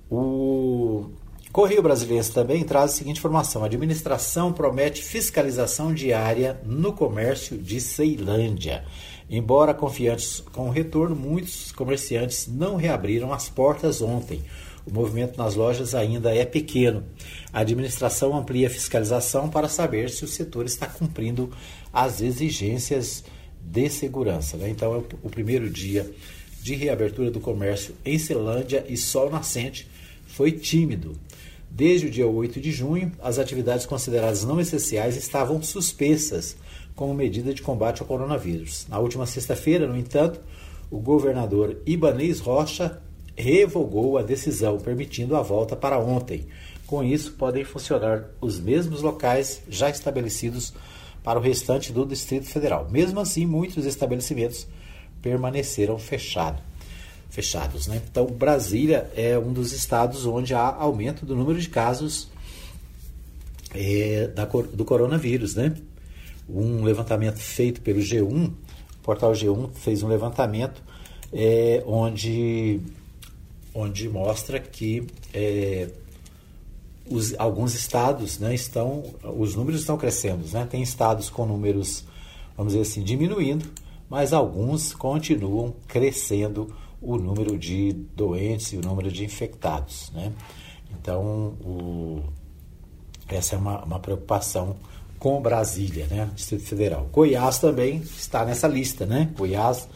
Speaker 2: O Correio Brasileiro também traz a seguinte informação: a administração promete fiscalização diária no comércio de Ceilândia. Embora confiantes com o retorno, muitos comerciantes não reabriram as portas ontem. O movimento nas lojas ainda é pequeno. A administração amplia a fiscalização para saber se o setor está cumprindo as exigências de segurança. Né? Então, é o primeiro dia de reabertura do comércio em Ceilândia e Sol Nascente foi tímido. Desde o dia 8 de junho, as atividades consideradas não essenciais estavam suspensas como medida de combate ao coronavírus. Na última sexta-feira, no entanto, o governador Ibanez Rocha revogou a decisão, permitindo a volta para ontem. Com isso, podem funcionar os mesmos locais já estabelecidos para o restante do Distrito Federal. Mesmo assim, muitos estabelecimentos permaneceram fechados fechados. Né? Então, Brasília é um dos estados onde há aumento do número de casos é, da, do coronavírus. Né? Um levantamento feito pelo G1, o portal G1 fez um levantamento é, onde, onde mostra que é, os, alguns estados né, estão, os números estão crescendo. Né? Tem estados com números, vamos dizer assim, diminuindo, mas alguns continuam crescendo o número de doentes e o número de infectados. Né? Então, o, essa é uma, uma preocupação com Brasília, né? Distrito Federal. Goiás também está nessa lista, né? Goiás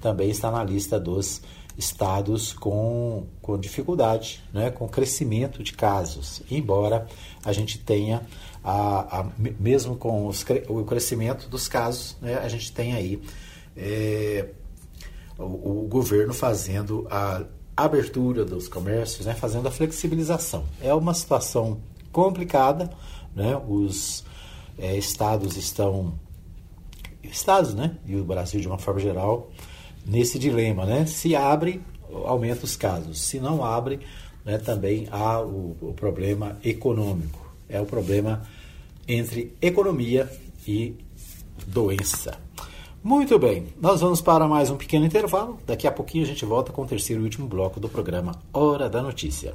Speaker 2: também está na lista dos estados com, com dificuldade, né? com crescimento de casos, embora a gente tenha, a, a mesmo com os, o crescimento dos casos, né? a gente tem aí é, o, o governo fazendo a abertura dos comércios, né, fazendo a flexibilização. É uma situação complicada, né? Os é, estados estão estados, né, e o Brasil de uma forma geral nesse dilema, né? Se abre, aumenta os casos. Se não abre, né, também há o, o problema econômico. É o problema entre economia e doença. Muito bem, nós vamos para mais um pequeno intervalo. Daqui a pouquinho a gente volta com o terceiro e último bloco do programa Hora da Notícia.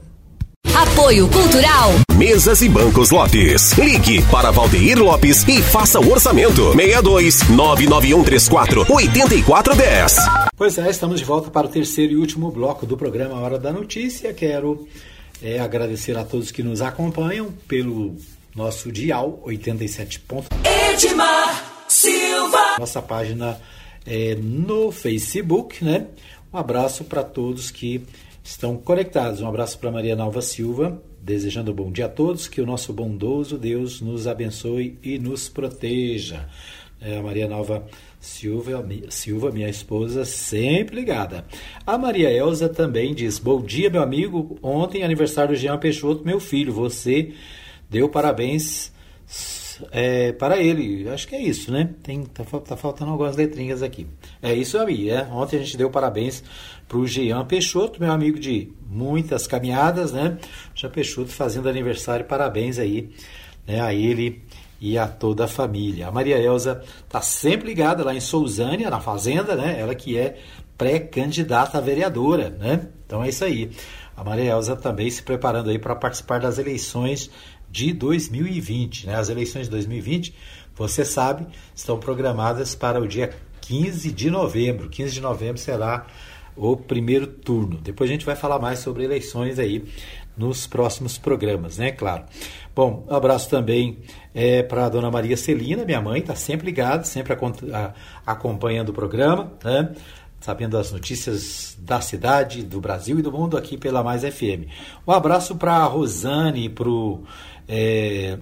Speaker 1: Apoio Cultural.
Speaker 9: Mesas e Bancos Lopes. Ligue para Valdeir Lopes e faça o orçamento. 62 99134 8410.
Speaker 2: Pois é, estamos de volta para o terceiro e último bloco do programa Hora da Notícia. Quero é, agradecer a todos que nos acompanham pelo nosso dial 87.
Speaker 1: Edmar Silva.
Speaker 2: Nossa página é, no Facebook, né? Um abraço para todos que estão conectados. Um abraço para Maria Nalva Silva, desejando bom dia a todos, que o nosso bondoso Deus nos abençoe e nos proteja. É, a Maria Nalva Silva, Silva, minha esposa, sempre ligada. A Maria Elza também diz: Bom dia, meu amigo. Ontem, aniversário do Jean Peixoto, meu filho. Você deu parabéns é, para ele. Acho que é isso, né? Tem, tá, tá faltando algumas letrinhas aqui. É isso aí, é. Ontem a gente deu parabéns para o Jean Peixoto, meu amigo de muitas caminhadas, né? Jean Peixoto fazendo aniversário, parabéns aí né, a ele e a toda a família. A Maria Elza está sempre ligada lá em Sousânia, na Fazenda, né? Ela que é pré-candidata a vereadora, né? Então é isso aí. A Maria Elza também se preparando aí para participar das eleições de 2020, né? As eleições de 2020, você sabe, estão programadas para o dia 15 de novembro. 15 de novembro será o primeiro turno. Depois a gente vai falar mais sobre eleições aí nos próximos programas, né? Claro. Bom, um abraço também é, para a dona Maria Celina, minha mãe, está sempre ligada, sempre a, a, acompanhando o programa, né? sabendo as notícias da cidade, do Brasil e do mundo aqui pela Mais FM. Um abraço para a Rosane para o é,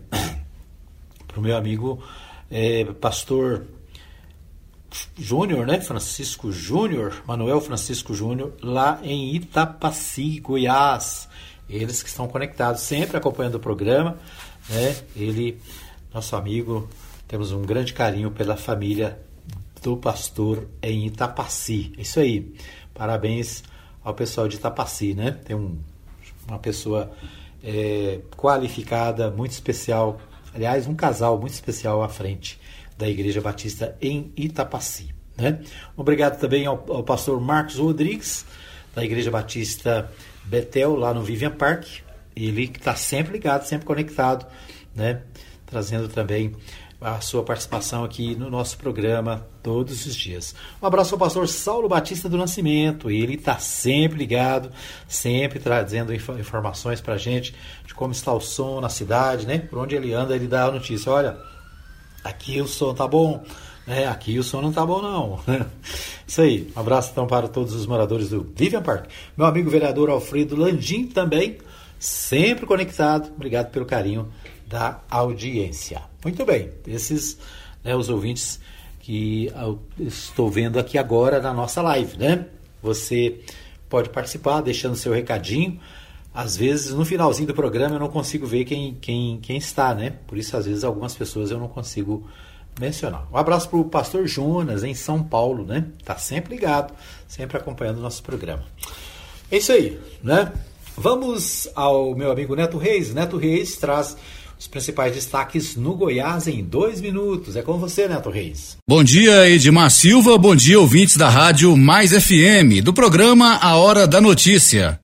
Speaker 2: meu amigo é, pastor Júnior, né? Francisco Júnior, Manuel Francisco Júnior, lá em Itapaci, Goiás. Eles que estão conectados, sempre acompanhando o programa, né? Ele, nosso amigo, temos um grande carinho pela família do pastor em Itapaci. Isso aí. Parabéns ao pessoal de Itapaci, né? Tem um, uma pessoa é, qualificada, muito especial. Aliás, um casal muito especial à frente da Igreja Batista em Itapaci. Né? Obrigado também ao, ao pastor Marcos Rodrigues, da Igreja Batista Betel, lá no Vivian Park. Ele está sempre ligado, sempre conectado, né? trazendo também a sua participação aqui no nosso programa todos os dias. Um abraço ao pastor Saulo Batista do Nascimento. Ele está sempre ligado, sempre trazendo informações para a gente de como está o som na cidade, né? Por onde ele anda, ele dá a notícia. Olha, aqui o som tá bom, né? Aqui o som não tá bom não. Isso aí. Um abraço então para todos os moradores do Vivian Park. Meu amigo vereador Alfredo Landim também, sempre conectado. Obrigado pelo carinho da audiência. Muito bem. Esses, né, os ouvintes que estou vendo aqui agora na nossa live, né? Você pode participar deixando seu recadinho às vezes no finalzinho do programa eu não consigo ver quem, quem, quem está, né? Por isso, às vezes, algumas pessoas eu não consigo mencionar. Um abraço para o pastor Jonas, em São Paulo, né? Tá sempre ligado, sempre acompanhando o nosso programa. É isso aí, né? Vamos ao meu amigo Neto Reis. Neto Reis traz os principais destaques no Goiás em dois minutos. É com você, Neto Reis.
Speaker 10: Bom dia, Edmar Silva. Bom dia, ouvintes da Rádio Mais FM, do programa A Hora da Notícia.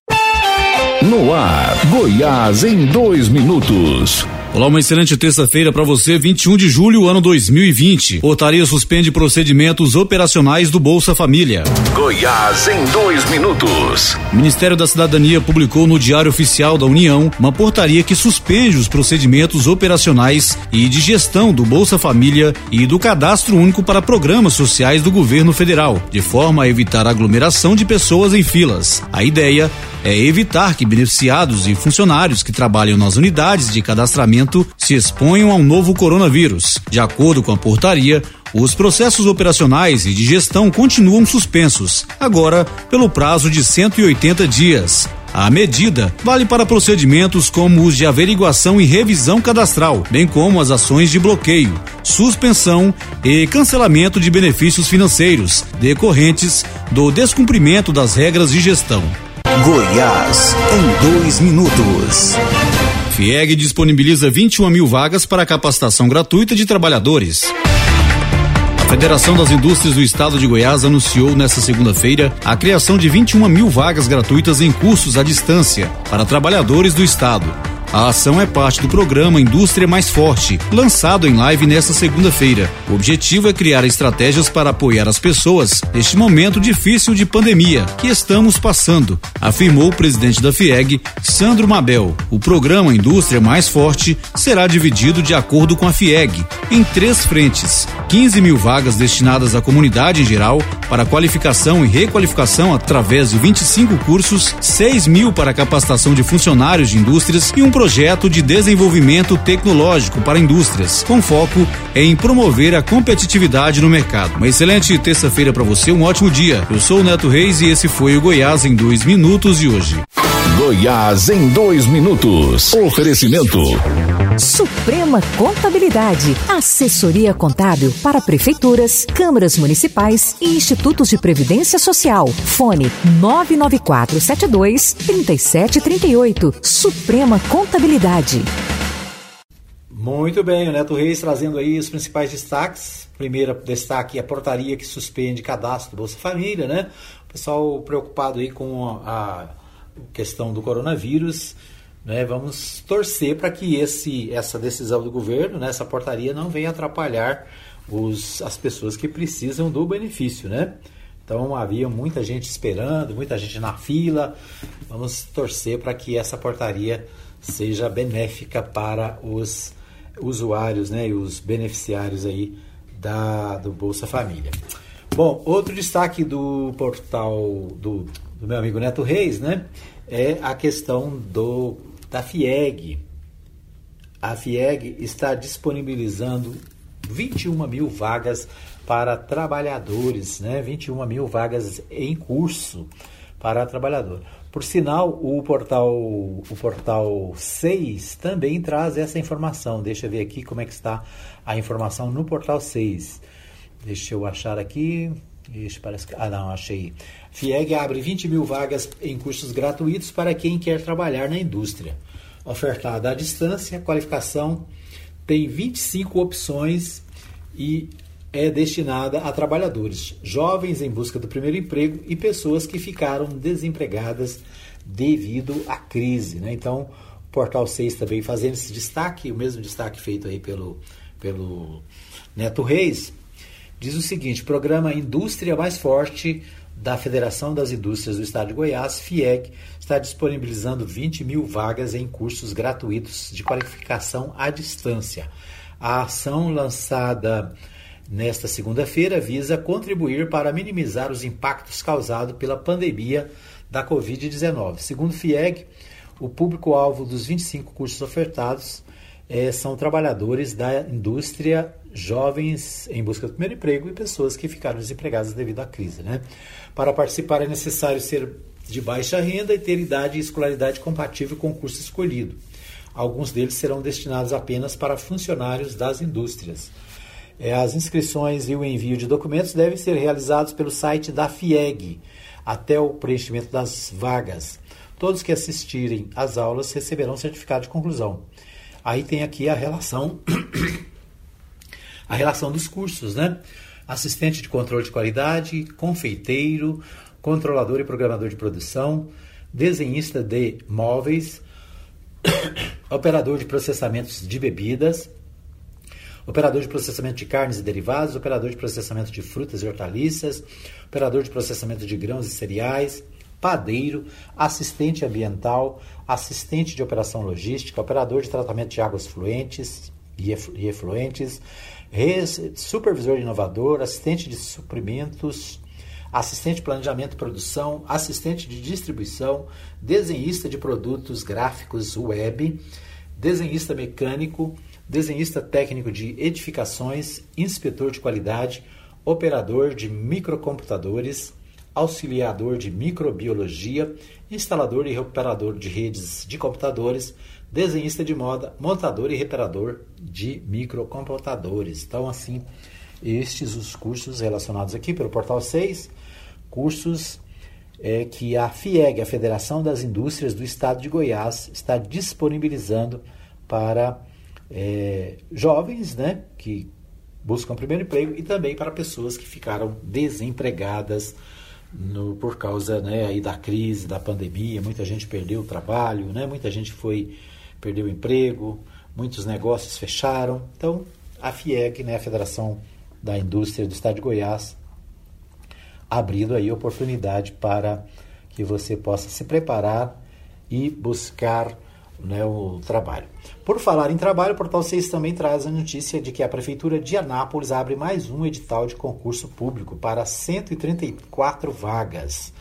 Speaker 9: No ar, Goiás em dois minutos.
Speaker 10: Olá, uma excelente terça-feira para você, 21 de julho, ano 2020. Portaria suspende procedimentos operacionais do Bolsa Família.
Speaker 9: Goiás em dois minutos.
Speaker 10: O Ministério da Cidadania publicou no Diário Oficial da União uma portaria que suspende os procedimentos operacionais e de gestão do Bolsa Família e do Cadastro Único para Programas Sociais do Governo Federal, de forma a evitar aglomeração de pessoas em filas. A ideia é evitar que beneficiados e funcionários que trabalham nas unidades de cadastramento se exponham ao novo coronavírus. De acordo com a portaria, os processos operacionais e de gestão continuam suspensos, agora pelo prazo de 180 dias. A medida vale para procedimentos como os de averiguação e revisão cadastral, bem como as ações de bloqueio, suspensão e cancelamento de benefícios financeiros decorrentes do descumprimento das regras de gestão.
Speaker 9: Goiás, em dois minutos.
Speaker 10: FIEG disponibiliza 21 mil vagas para capacitação gratuita de trabalhadores. A Federação das Indústrias do Estado de Goiás anunciou nesta segunda-feira a criação de 21 mil vagas gratuitas em cursos à distância para trabalhadores do Estado. A ação é parte do programa Indústria Mais Forte, lançado em live nesta segunda-feira. O objetivo é criar estratégias para apoiar as pessoas neste momento difícil de pandemia que estamos passando, afirmou o presidente da FIEG, Sandro Mabel. O programa Indústria Mais Forte será dividido de acordo com a FIEG em três frentes: 15 mil vagas destinadas à comunidade em geral, para qualificação e requalificação através de 25 cursos, 6 mil para capacitação de funcionários de indústrias e um projeto de desenvolvimento tecnológico para indústrias, com foco em promover a competitividade no mercado. Uma excelente terça-feira para você, um ótimo dia. Eu sou o Neto Reis e esse foi o Goiás em dois minutos de hoje.
Speaker 9: Goiás em dois minutos. Oferecimento.
Speaker 1: Suprema Contabilidade. Assessoria contábil para prefeituras, câmaras municipais e institutos de previdência social. Fone 99472 3738. Suprema Contabilidade.
Speaker 2: Muito bem, o Neto Reis trazendo aí os principais destaques. Primeiro destaque é a portaria que suspende cadastro do Bolsa Família, né? O pessoal preocupado aí com a questão do coronavírus. Né? Vamos torcer para que esse, essa decisão do governo, né, essa portaria, não venha atrapalhar os, as pessoas que precisam do benefício. Né? Então havia muita gente esperando, muita gente na fila. Vamos torcer para que essa portaria seja benéfica para os usuários né, e os beneficiários aí da, do Bolsa Família. Bom, outro destaque do portal do, do meu amigo Neto Reis, né, é a questão do da FIEG. A FIEG está disponibilizando 21 mil vagas para trabalhadores, né? 21 mil vagas em curso para trabalhador. Por sinal, o portal, o portal 6 também traz essa informação. Deixa eu ver aqui como é que está a informação no portal 6. Deixa eu achar aqui. Ixi, parece que... Ah, não, achei. FIEG abre 20 mil vagas em cursos gratuitos para quem quer trabalhar na indústria. Ofertada à distância, qualificação tem 25 opções e é destinada a trabalhadores, jovens em busca do primeiro emprego e pessoas que ficaram desempregadas devido à crise. Né? Então, o Portal 6 também fazendo esse destaque, o mesmo destaque feito aí pelo, pelo Neto Reis, diz o seguinte: programa Indústria Mais Forte da Federação das Indústrias do Estado de Goiás, FIEG, está disponibilizando 20 mil vagas em cursos gratuitos de qualificação à distância. A ação lançada nesta segunda-feira visa contribuir para minimizar os impactos causados pela pandemia da Covid-19. Segundo FIEG, o público-alvo dos 25 cursos ofertados é, são trabalhadores da indústria, jovens em busca do primeiro emprego e pessoas que ficaram desempregadas devido à crise. Né? Para participar é necessário ser de baixa renda e ter idade e escolaridade compatível com o curso escolhido. Alguns deles serão destinados apenas para funcionários das indústrias. É, as inscrições e o envio de documentos devem ser realizados pelo site da FIEG até o preenchimento das vagas. Todos que assistirem às aulas receberão certificado de conclusão. Aí tem aqui a relação a relação dos cursos, né? Assistente de controle de qualidade, confeiteiro, controlador e programador de produção, desenhista de móveis, operador de processamentos de bebidas, operador de processamento de carnes e derivados, operador de processamento de frutas e hortaliças, operador de processamento de grãos e cereais, padeiro, assistente ambiental, assistente de operação logística, operador de tratamento de águas fluentes e efluentes, supervisor inovador, assistente de suprimentos, assistente de planejamento e produção, assistente de distribuição, desenhista de produtos gráficos web, desenhista mecânico, desenhista técnico de edificações, inspetor de qualidade, operador de microcomputadores, auxiliador de microbiologia, instalador e reparador de redes de computadores, desenhista de moda, montador e reparador de microcomputadores. Então, assim, estes os cursos relacionados aqui pelo Portal 6, cursos é, que a FIEG, a Federação das Indústrias do Estado de Goiás, está disponibilizando para é, jovens né, que buscam primeiro emprego e também para pessoas que ficaram desempregadas no, por causa né, aí da crise, da pandemia. Muita gente perdeu o trabalho, né, muita gente foi perdeu o emprego, muitos negócios fecharam. Então, a FIEG, né, a Federação da Indústria do Estado de Goiás, abrindo aí oportunidade para que você possa se preparar e buscar né, o trabalho. Por falar em trabalho, o Portal 6 também traz a notícia de que a Prefeitura de Anápolis abre mais um edital de concurso público para 134 vagas.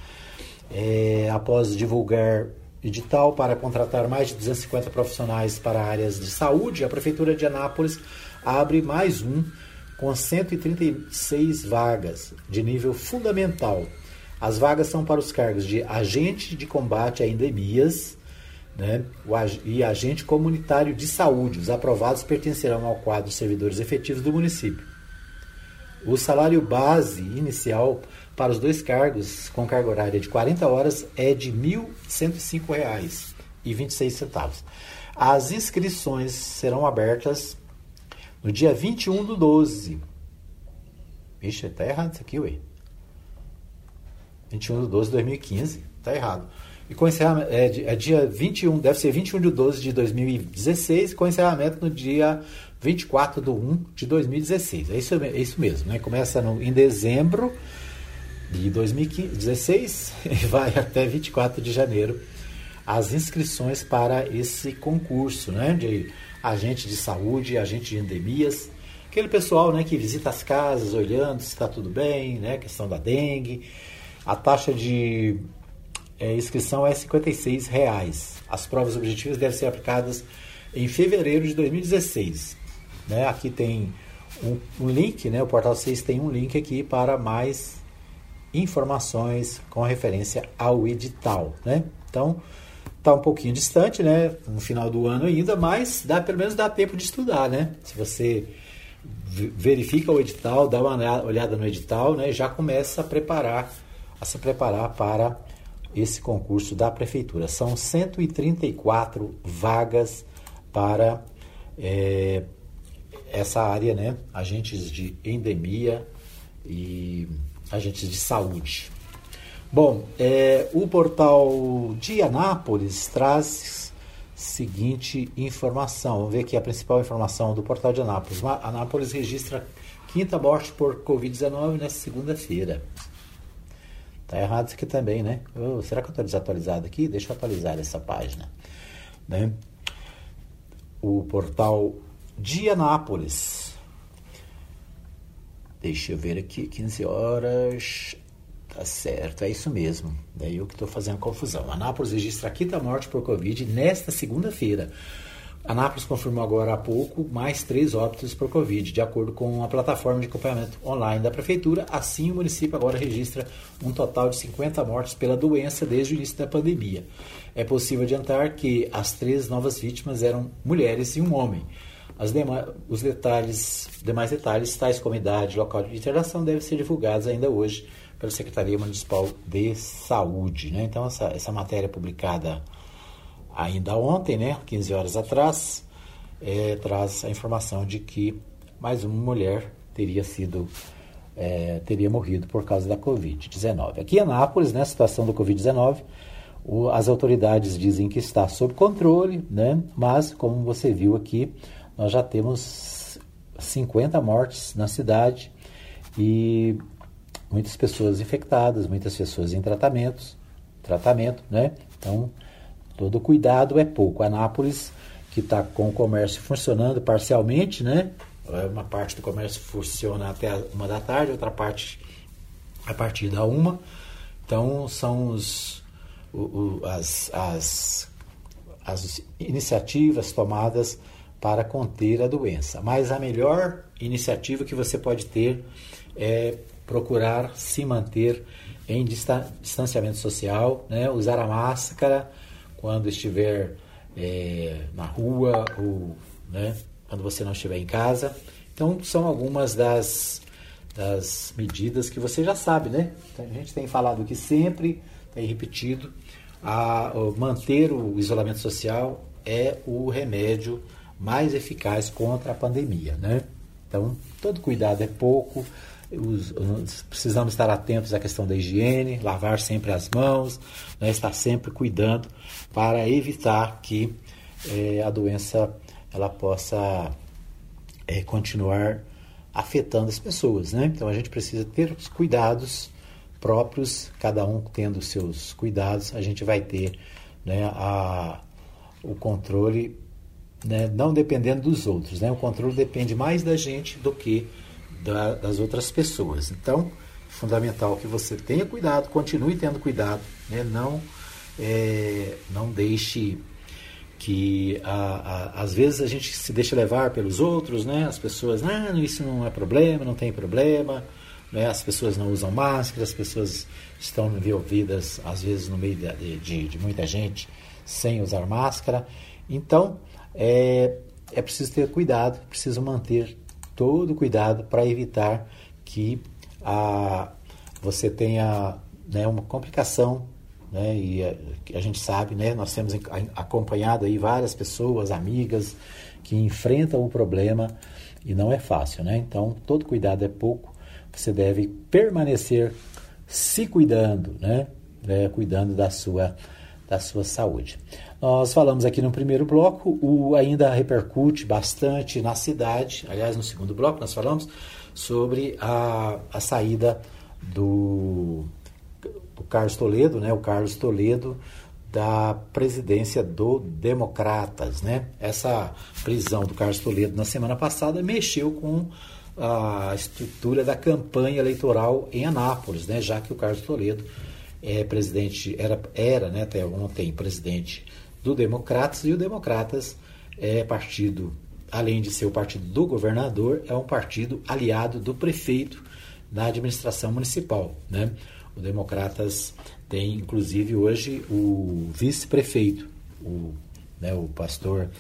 Speaker 2: É, após divulgar edital para contratar mais de 250 profissionais para áreas de saúde, a Prefeitura de Anápolis abre mais um com 136 vagas de nível fundamental. As vagas são para os cargos de agente de combate a endemias, né, e agente comunitário de saúde. Os aprovados pertencerão ao quadro de servidores efetivos do município. O salário base inicial para os dois cargos, com carga horária de 40 horas, é de R$ 1.105,26. As inscrições serão abertas no dia 21 do 12. Vixe, tá errado isso aqui, ué. 21 de 12 de 2015, tá errado. E com encerramento, é, é dia 21, deve ser 21 de 12 de 2016, com encerramento no dia 24 de 1 de 2016. É isso, é isso mesmo, né? Começa no, em dezembro de 2016 e vai até 24 de janeiro as inscrições para esse concurso, né? De agente de saúde, agente de endemias, aquele pessoal, né, que visita as casas olhando se está tudo bem, né? Questão da dengue. A taxa de é, inscrição é 56 reais. As provas objetivas devem ser aplicadas em fevereiro de 2016. Né? Aqui tem um, um, link, né? o Portal 6 tem um link aqui para mais informações com referência ao edital. Né? Então, está um pouquinho distante, né? no final do ano ainda, mas dá, pelo menos dá tempo de estudar. Né? Se você verifica o edital, dá uma olhada no edital, né? já começa a preparar a se preparar para esse concurso da prefeitura. São 134 vagas para é, essa área, né? Agentes de endemia e agentes de saúde. Bom, é, o portal de Anápolis traz seguinte informação. Vamos ver aqui a principal informação do portal de Anápolis. Anápolis registra quinta morte por Covid-19 nesta segunda-feira. Tá errado isso aqui também, né? Oh, será que eu estou desatualizado aqui? Deixa eu atualizar essa página. Né? O portal de Anápolis. Deixa eu ver aqui, 15 horas. Tá certo, é isso mesmo. Daí eu que estou fazendo confusão. Anápolis registra a quinta morte por Covid nesta segunda-feira. Anápolis confirmou agora há pouco mais três óbitos por Covid, de acordo com a plataforma de acompanhamento online da Prefeitura. Assim, o município agora registra um total de 50 mortes pela doença desde o início da pandemia. É possível adiantar que as três novas vítimas eram mulheres e um homem. Demais, os detalhes, demais detalhes, tais como idade, local de internação, devem ser divulgados ainda hoje pela Secretaria Municipal de Saúde. Né? Então, essa, essa matéria publicada ainda ontem, né, 15 horas atrás, é, traz a informação de que mais uma mulher teria sido é, teria morrido por causa da Covid-19. Aqui em Anápolis, né, a situação do Covid-19, as autoridades dizem que está sob controle, né, mas como você viu aqui, nós já temos 50 mortes na cidade e muitas pessoas infectadas, muitas pessoas em tratamentos, tratamento, né? Então, Todo cuidado é pouco. Anápolis, que está com o comércio funcionando parcialmente, né? É, uma parte do comércio funciona até uma da tarde, outra parte a partir da uma. Então, são os, o, o, as, as, as iniciativas tomadas para conter a doença. Mas a melhor iniciativa que você pode ter é procurar se manter em distanciamento social, né? usar a máscara, quando estiver é, na rua ou né, quando você não estiver em casa. Então, são algumas das, das medidas que você já sabe, né? A gente tem falado aqui sempre, tem repetido, a, manter o isolamento social é o remédio mais eficaz contra a pandemia, né? Então, todo cuidado é pouco, os, precisamos estar atentos à questão da higiene, lavar sempre as mãos, né, estar sempre cuidando para evitar que é, a doença ela possa é, continuar afetando as pessoas. Né? Então a gente precisa ter os cuidados próprios, cada um tendo os seus cuidados, a gente vai ter né, a, o controle né, não dependendo dos outros. Né? O controle depende mais da gente do que da, das outras pessoas. Então, fundamental que você tenha cuidado, continue tendo cuidado, né? não, é, não deixe que a, a, às vezes a gente se deixa levar pelos outros, né? As pessoas, ah, isso não é problema, não tem problema, né? As pessoas não usam máscara, as pessoas estão envolvidas às vezes no meio de, de, de muita gente sem usar máscara. Então, é, é preciso ter cuidado, preciso manter todo cuidado para evitar que a, você tenha né, uma complicação, né, e a, a, gente sabe, né, nós temos acompanhado aí várias pessoas, amigas, que enfrentam o problema e não é fácil, né? Então, todo cuidado é pouco, você deve permanecer se cuidando, né, é, cuidando da sua, da sua saúde. Nós falamos aqui no primeiro bloco, o ainda repercute bastante na cidade, aliás, no segundo bloco nós falamos sobre a, a saída do, do Carlos Toledo, né, o Carlos Toledo, da presidência do Democratas. Né? Essa prisão do Carlos Toledo na semana passada mexeu com a estrutura da campanha eleitoral em Anápolis, né? já que o Carlos Toledo é presidente, era, era né, até ontem presidente do Democratas, e o Democratas é partido, além de ser o partido do governador, é um partido aliado do prefeito na administração municipal. Né? O Democratas tem, inclusive, hoje o vice-prefeito, o, né, o pastor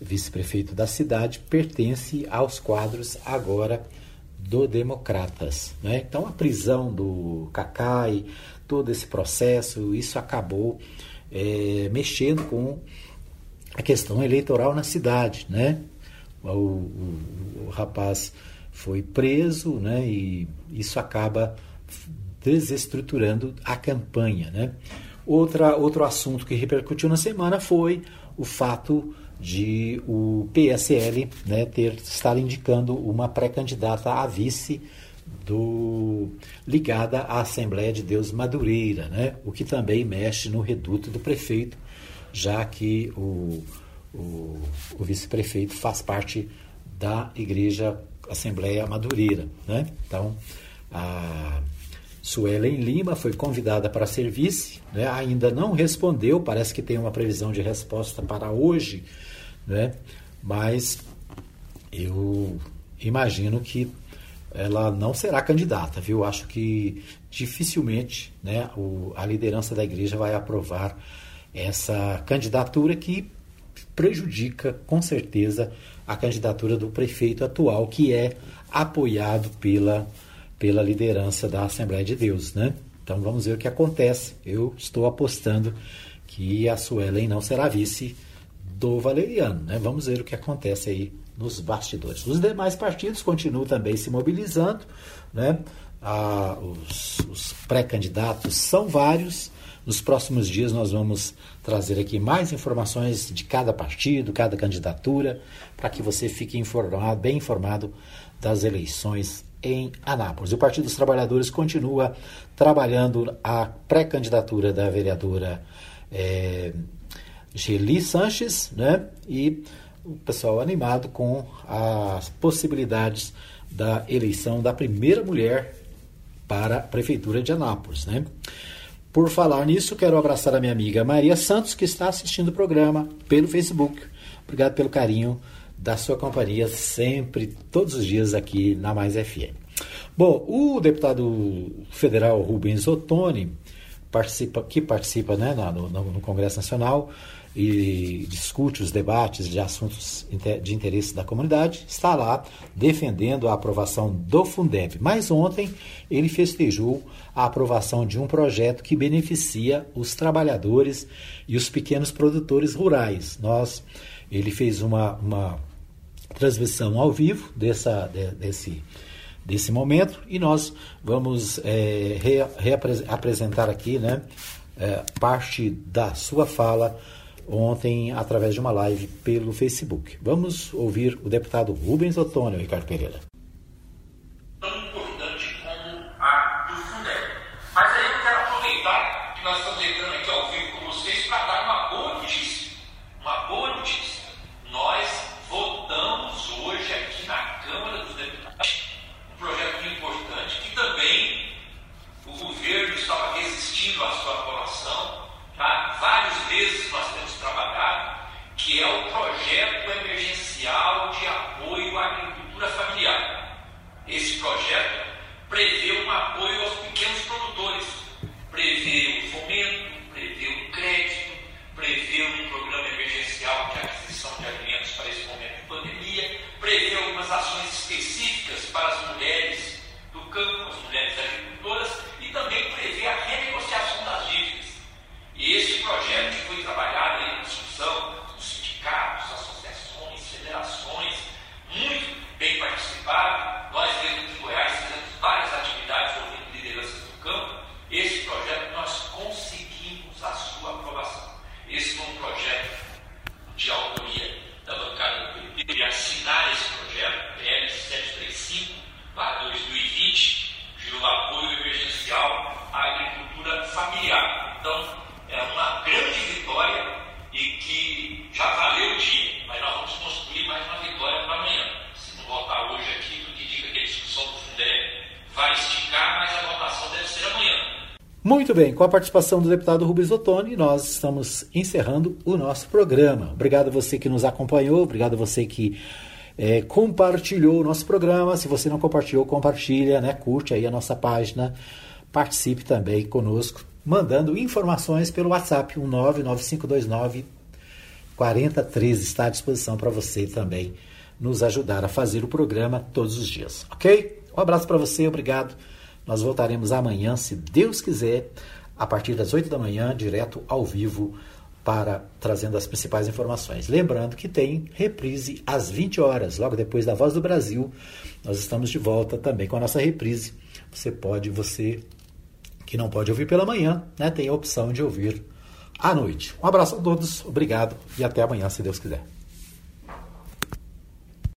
Speaker 2: vice-prefeito da cidade, pertence aos quadros agora do Democratas. Né? Então, a prisão do Cacai, todo esse processo, isso acabou é, mexendo com a questão eleitoral na cidade, né? O, o, o, rapaz foi preso, né? E isso acaba desestruturando a campanha, né? Outra, outro assunto que repercutiu na semana foi o fato de o PSL né, ter estar indicando uma pré-candidata a vice do ligada à Assembleia de Deus Madureira, né? o que também mexe no reduto do prefeito, já que o, o, o vice-prefeito faz parte da Igreja Assembleia Madureira. Né? Então, a Suelen Lima foi convidada para ser vice, né? ainda não respondeu, parece que tem uma previsão de resposta para hoje, né? mas eu imagino que ela não será candidata, viu? Acho que dificilmente né, o, a liderança da igreja vai aprovar essa candidatura que prejudica, com certeza, a candidatura do prefeito atual, que é apoiado pela, pela liderança da Assembleia de Deus, né? Então vamos ver o que acontece. Eu estou apostando que a Suelen não será vice do Valeriano, né? Vamos ver o que acontece aí nos bastidores. Os demais partidos continuam também se mobilizando, né? Ah, os, os pré-candidatos são vários. Nos próximos dias nós vamos trazer aqui mais informações de cada partido, cada candidatura, para que você fique informado, bem informado das eleições em Anápolis. O Partido dos Trabalhadores continua trabalhando a pré-candidatura da vereadora é, Geli Sanches, né? E o pessoal animado com as possibilidades da eleição da primeira mulher para a Prefeitura de Anápolis. Né? Por falar nisso, quero abraçar a minha amiga Maria Santos, que está assistindo o programa pelo Facebook. Obrigado pelo carinho da sua companhia, sempre, todos os dias aqui na Mais FM. Bom, o deputado federal Rubens Ottoni, participa, que participa né, no, no, no Congresso Nacional, e discute os debates de assuntos de interesse da comunidade, está lá defendendo a aprovação do Fundeb. Mas ontem ele festejou a aprovação de um projeto que beneficia os trabalhadores e os pequenos produtores rurais. Nós, ele fez uma, uma transmissão ao vivo dessa, desse, desse momento e nós vamos é, reapresentar aqui né, é, parte da sua fala ontem através de uma live pelo Facebook. Vamos ouvir o deputado Rubens Otônio Ricardo Pereira.
Speaker 11: Tão importante como a do Fundeb. Mas aí eu quero aproveitar que nós estamos entrando aqui ao vivo com vocês para dar uma boa notícia. uma boa notícia. Nós votamos hoje aqui na Câmara dos Deputados um projeto importante que também o governo estava resistindo à sua aprovação. Tá? Vários meses nós que é o projeto emergencial de apoio à agricultura familiar. Esse projeto prevê um apoio aos pequenos produtores, prevê o fomento, prevê o crédito, prevê um programa emergencial de aquisição de alimentos para esse momento de pandemia, prevê algumas ações específicas para as mulheres do campo, as mulheres agricultoras, e também prevê a renegociação das dívidas. E esse projeto que foi trabalhado aí na discussão dos sindicatos, associações, federações, muito bem participado, nós mesmos de Goiás fizemos várias atividades ouvindo lideranças do campo, esse projeto nós conseguimos a sua aprovação. Esse foi um projeto de autoria da bancada do PT de assinar esse projeto, PL 735, 2020, de um apoio emergencial à agricultura familiar. Então, é uma grande vitória e que já valeu o dia, mas nós vamos construir mais uma vitória para amanhã. Se não votar hoje aqui, tudo indica que a discussão do Fundeb vai esticar, mas a votação deve ser amanhã.
Speaker 2: Muito bem, com a participação do deputado Rubens Ottoni, nós estamos encerrando o nosso programa. Obrigado a você que nos acompanhou, obrigado a você que é, compartilhou o nosso programa. Se você não compartilhou, compartilha, né? curte aí a nossa página, participe também conosco, mandando informações pelo WhatsApp, um 99529 4013 está à disposição para você também nos ajudar a fazer o programa todos os dias, ok? Um abraço para você, obrigado. Nós voltaremos amanhã, se Deus quiser, a partir das 8 da manhã, direto ao vivo, para trazendo as principais informações. Lembrando que tem reprise às 20 horas, logo depois da Voz do Brasil. Nós estamos de volta também com a nossa reprise. Você pode, você que não pode ouvir pela manhã, né, tem a opção de ouvir à noite. Um abraço a todos, obrigado e até amanhã, se Deus quiser.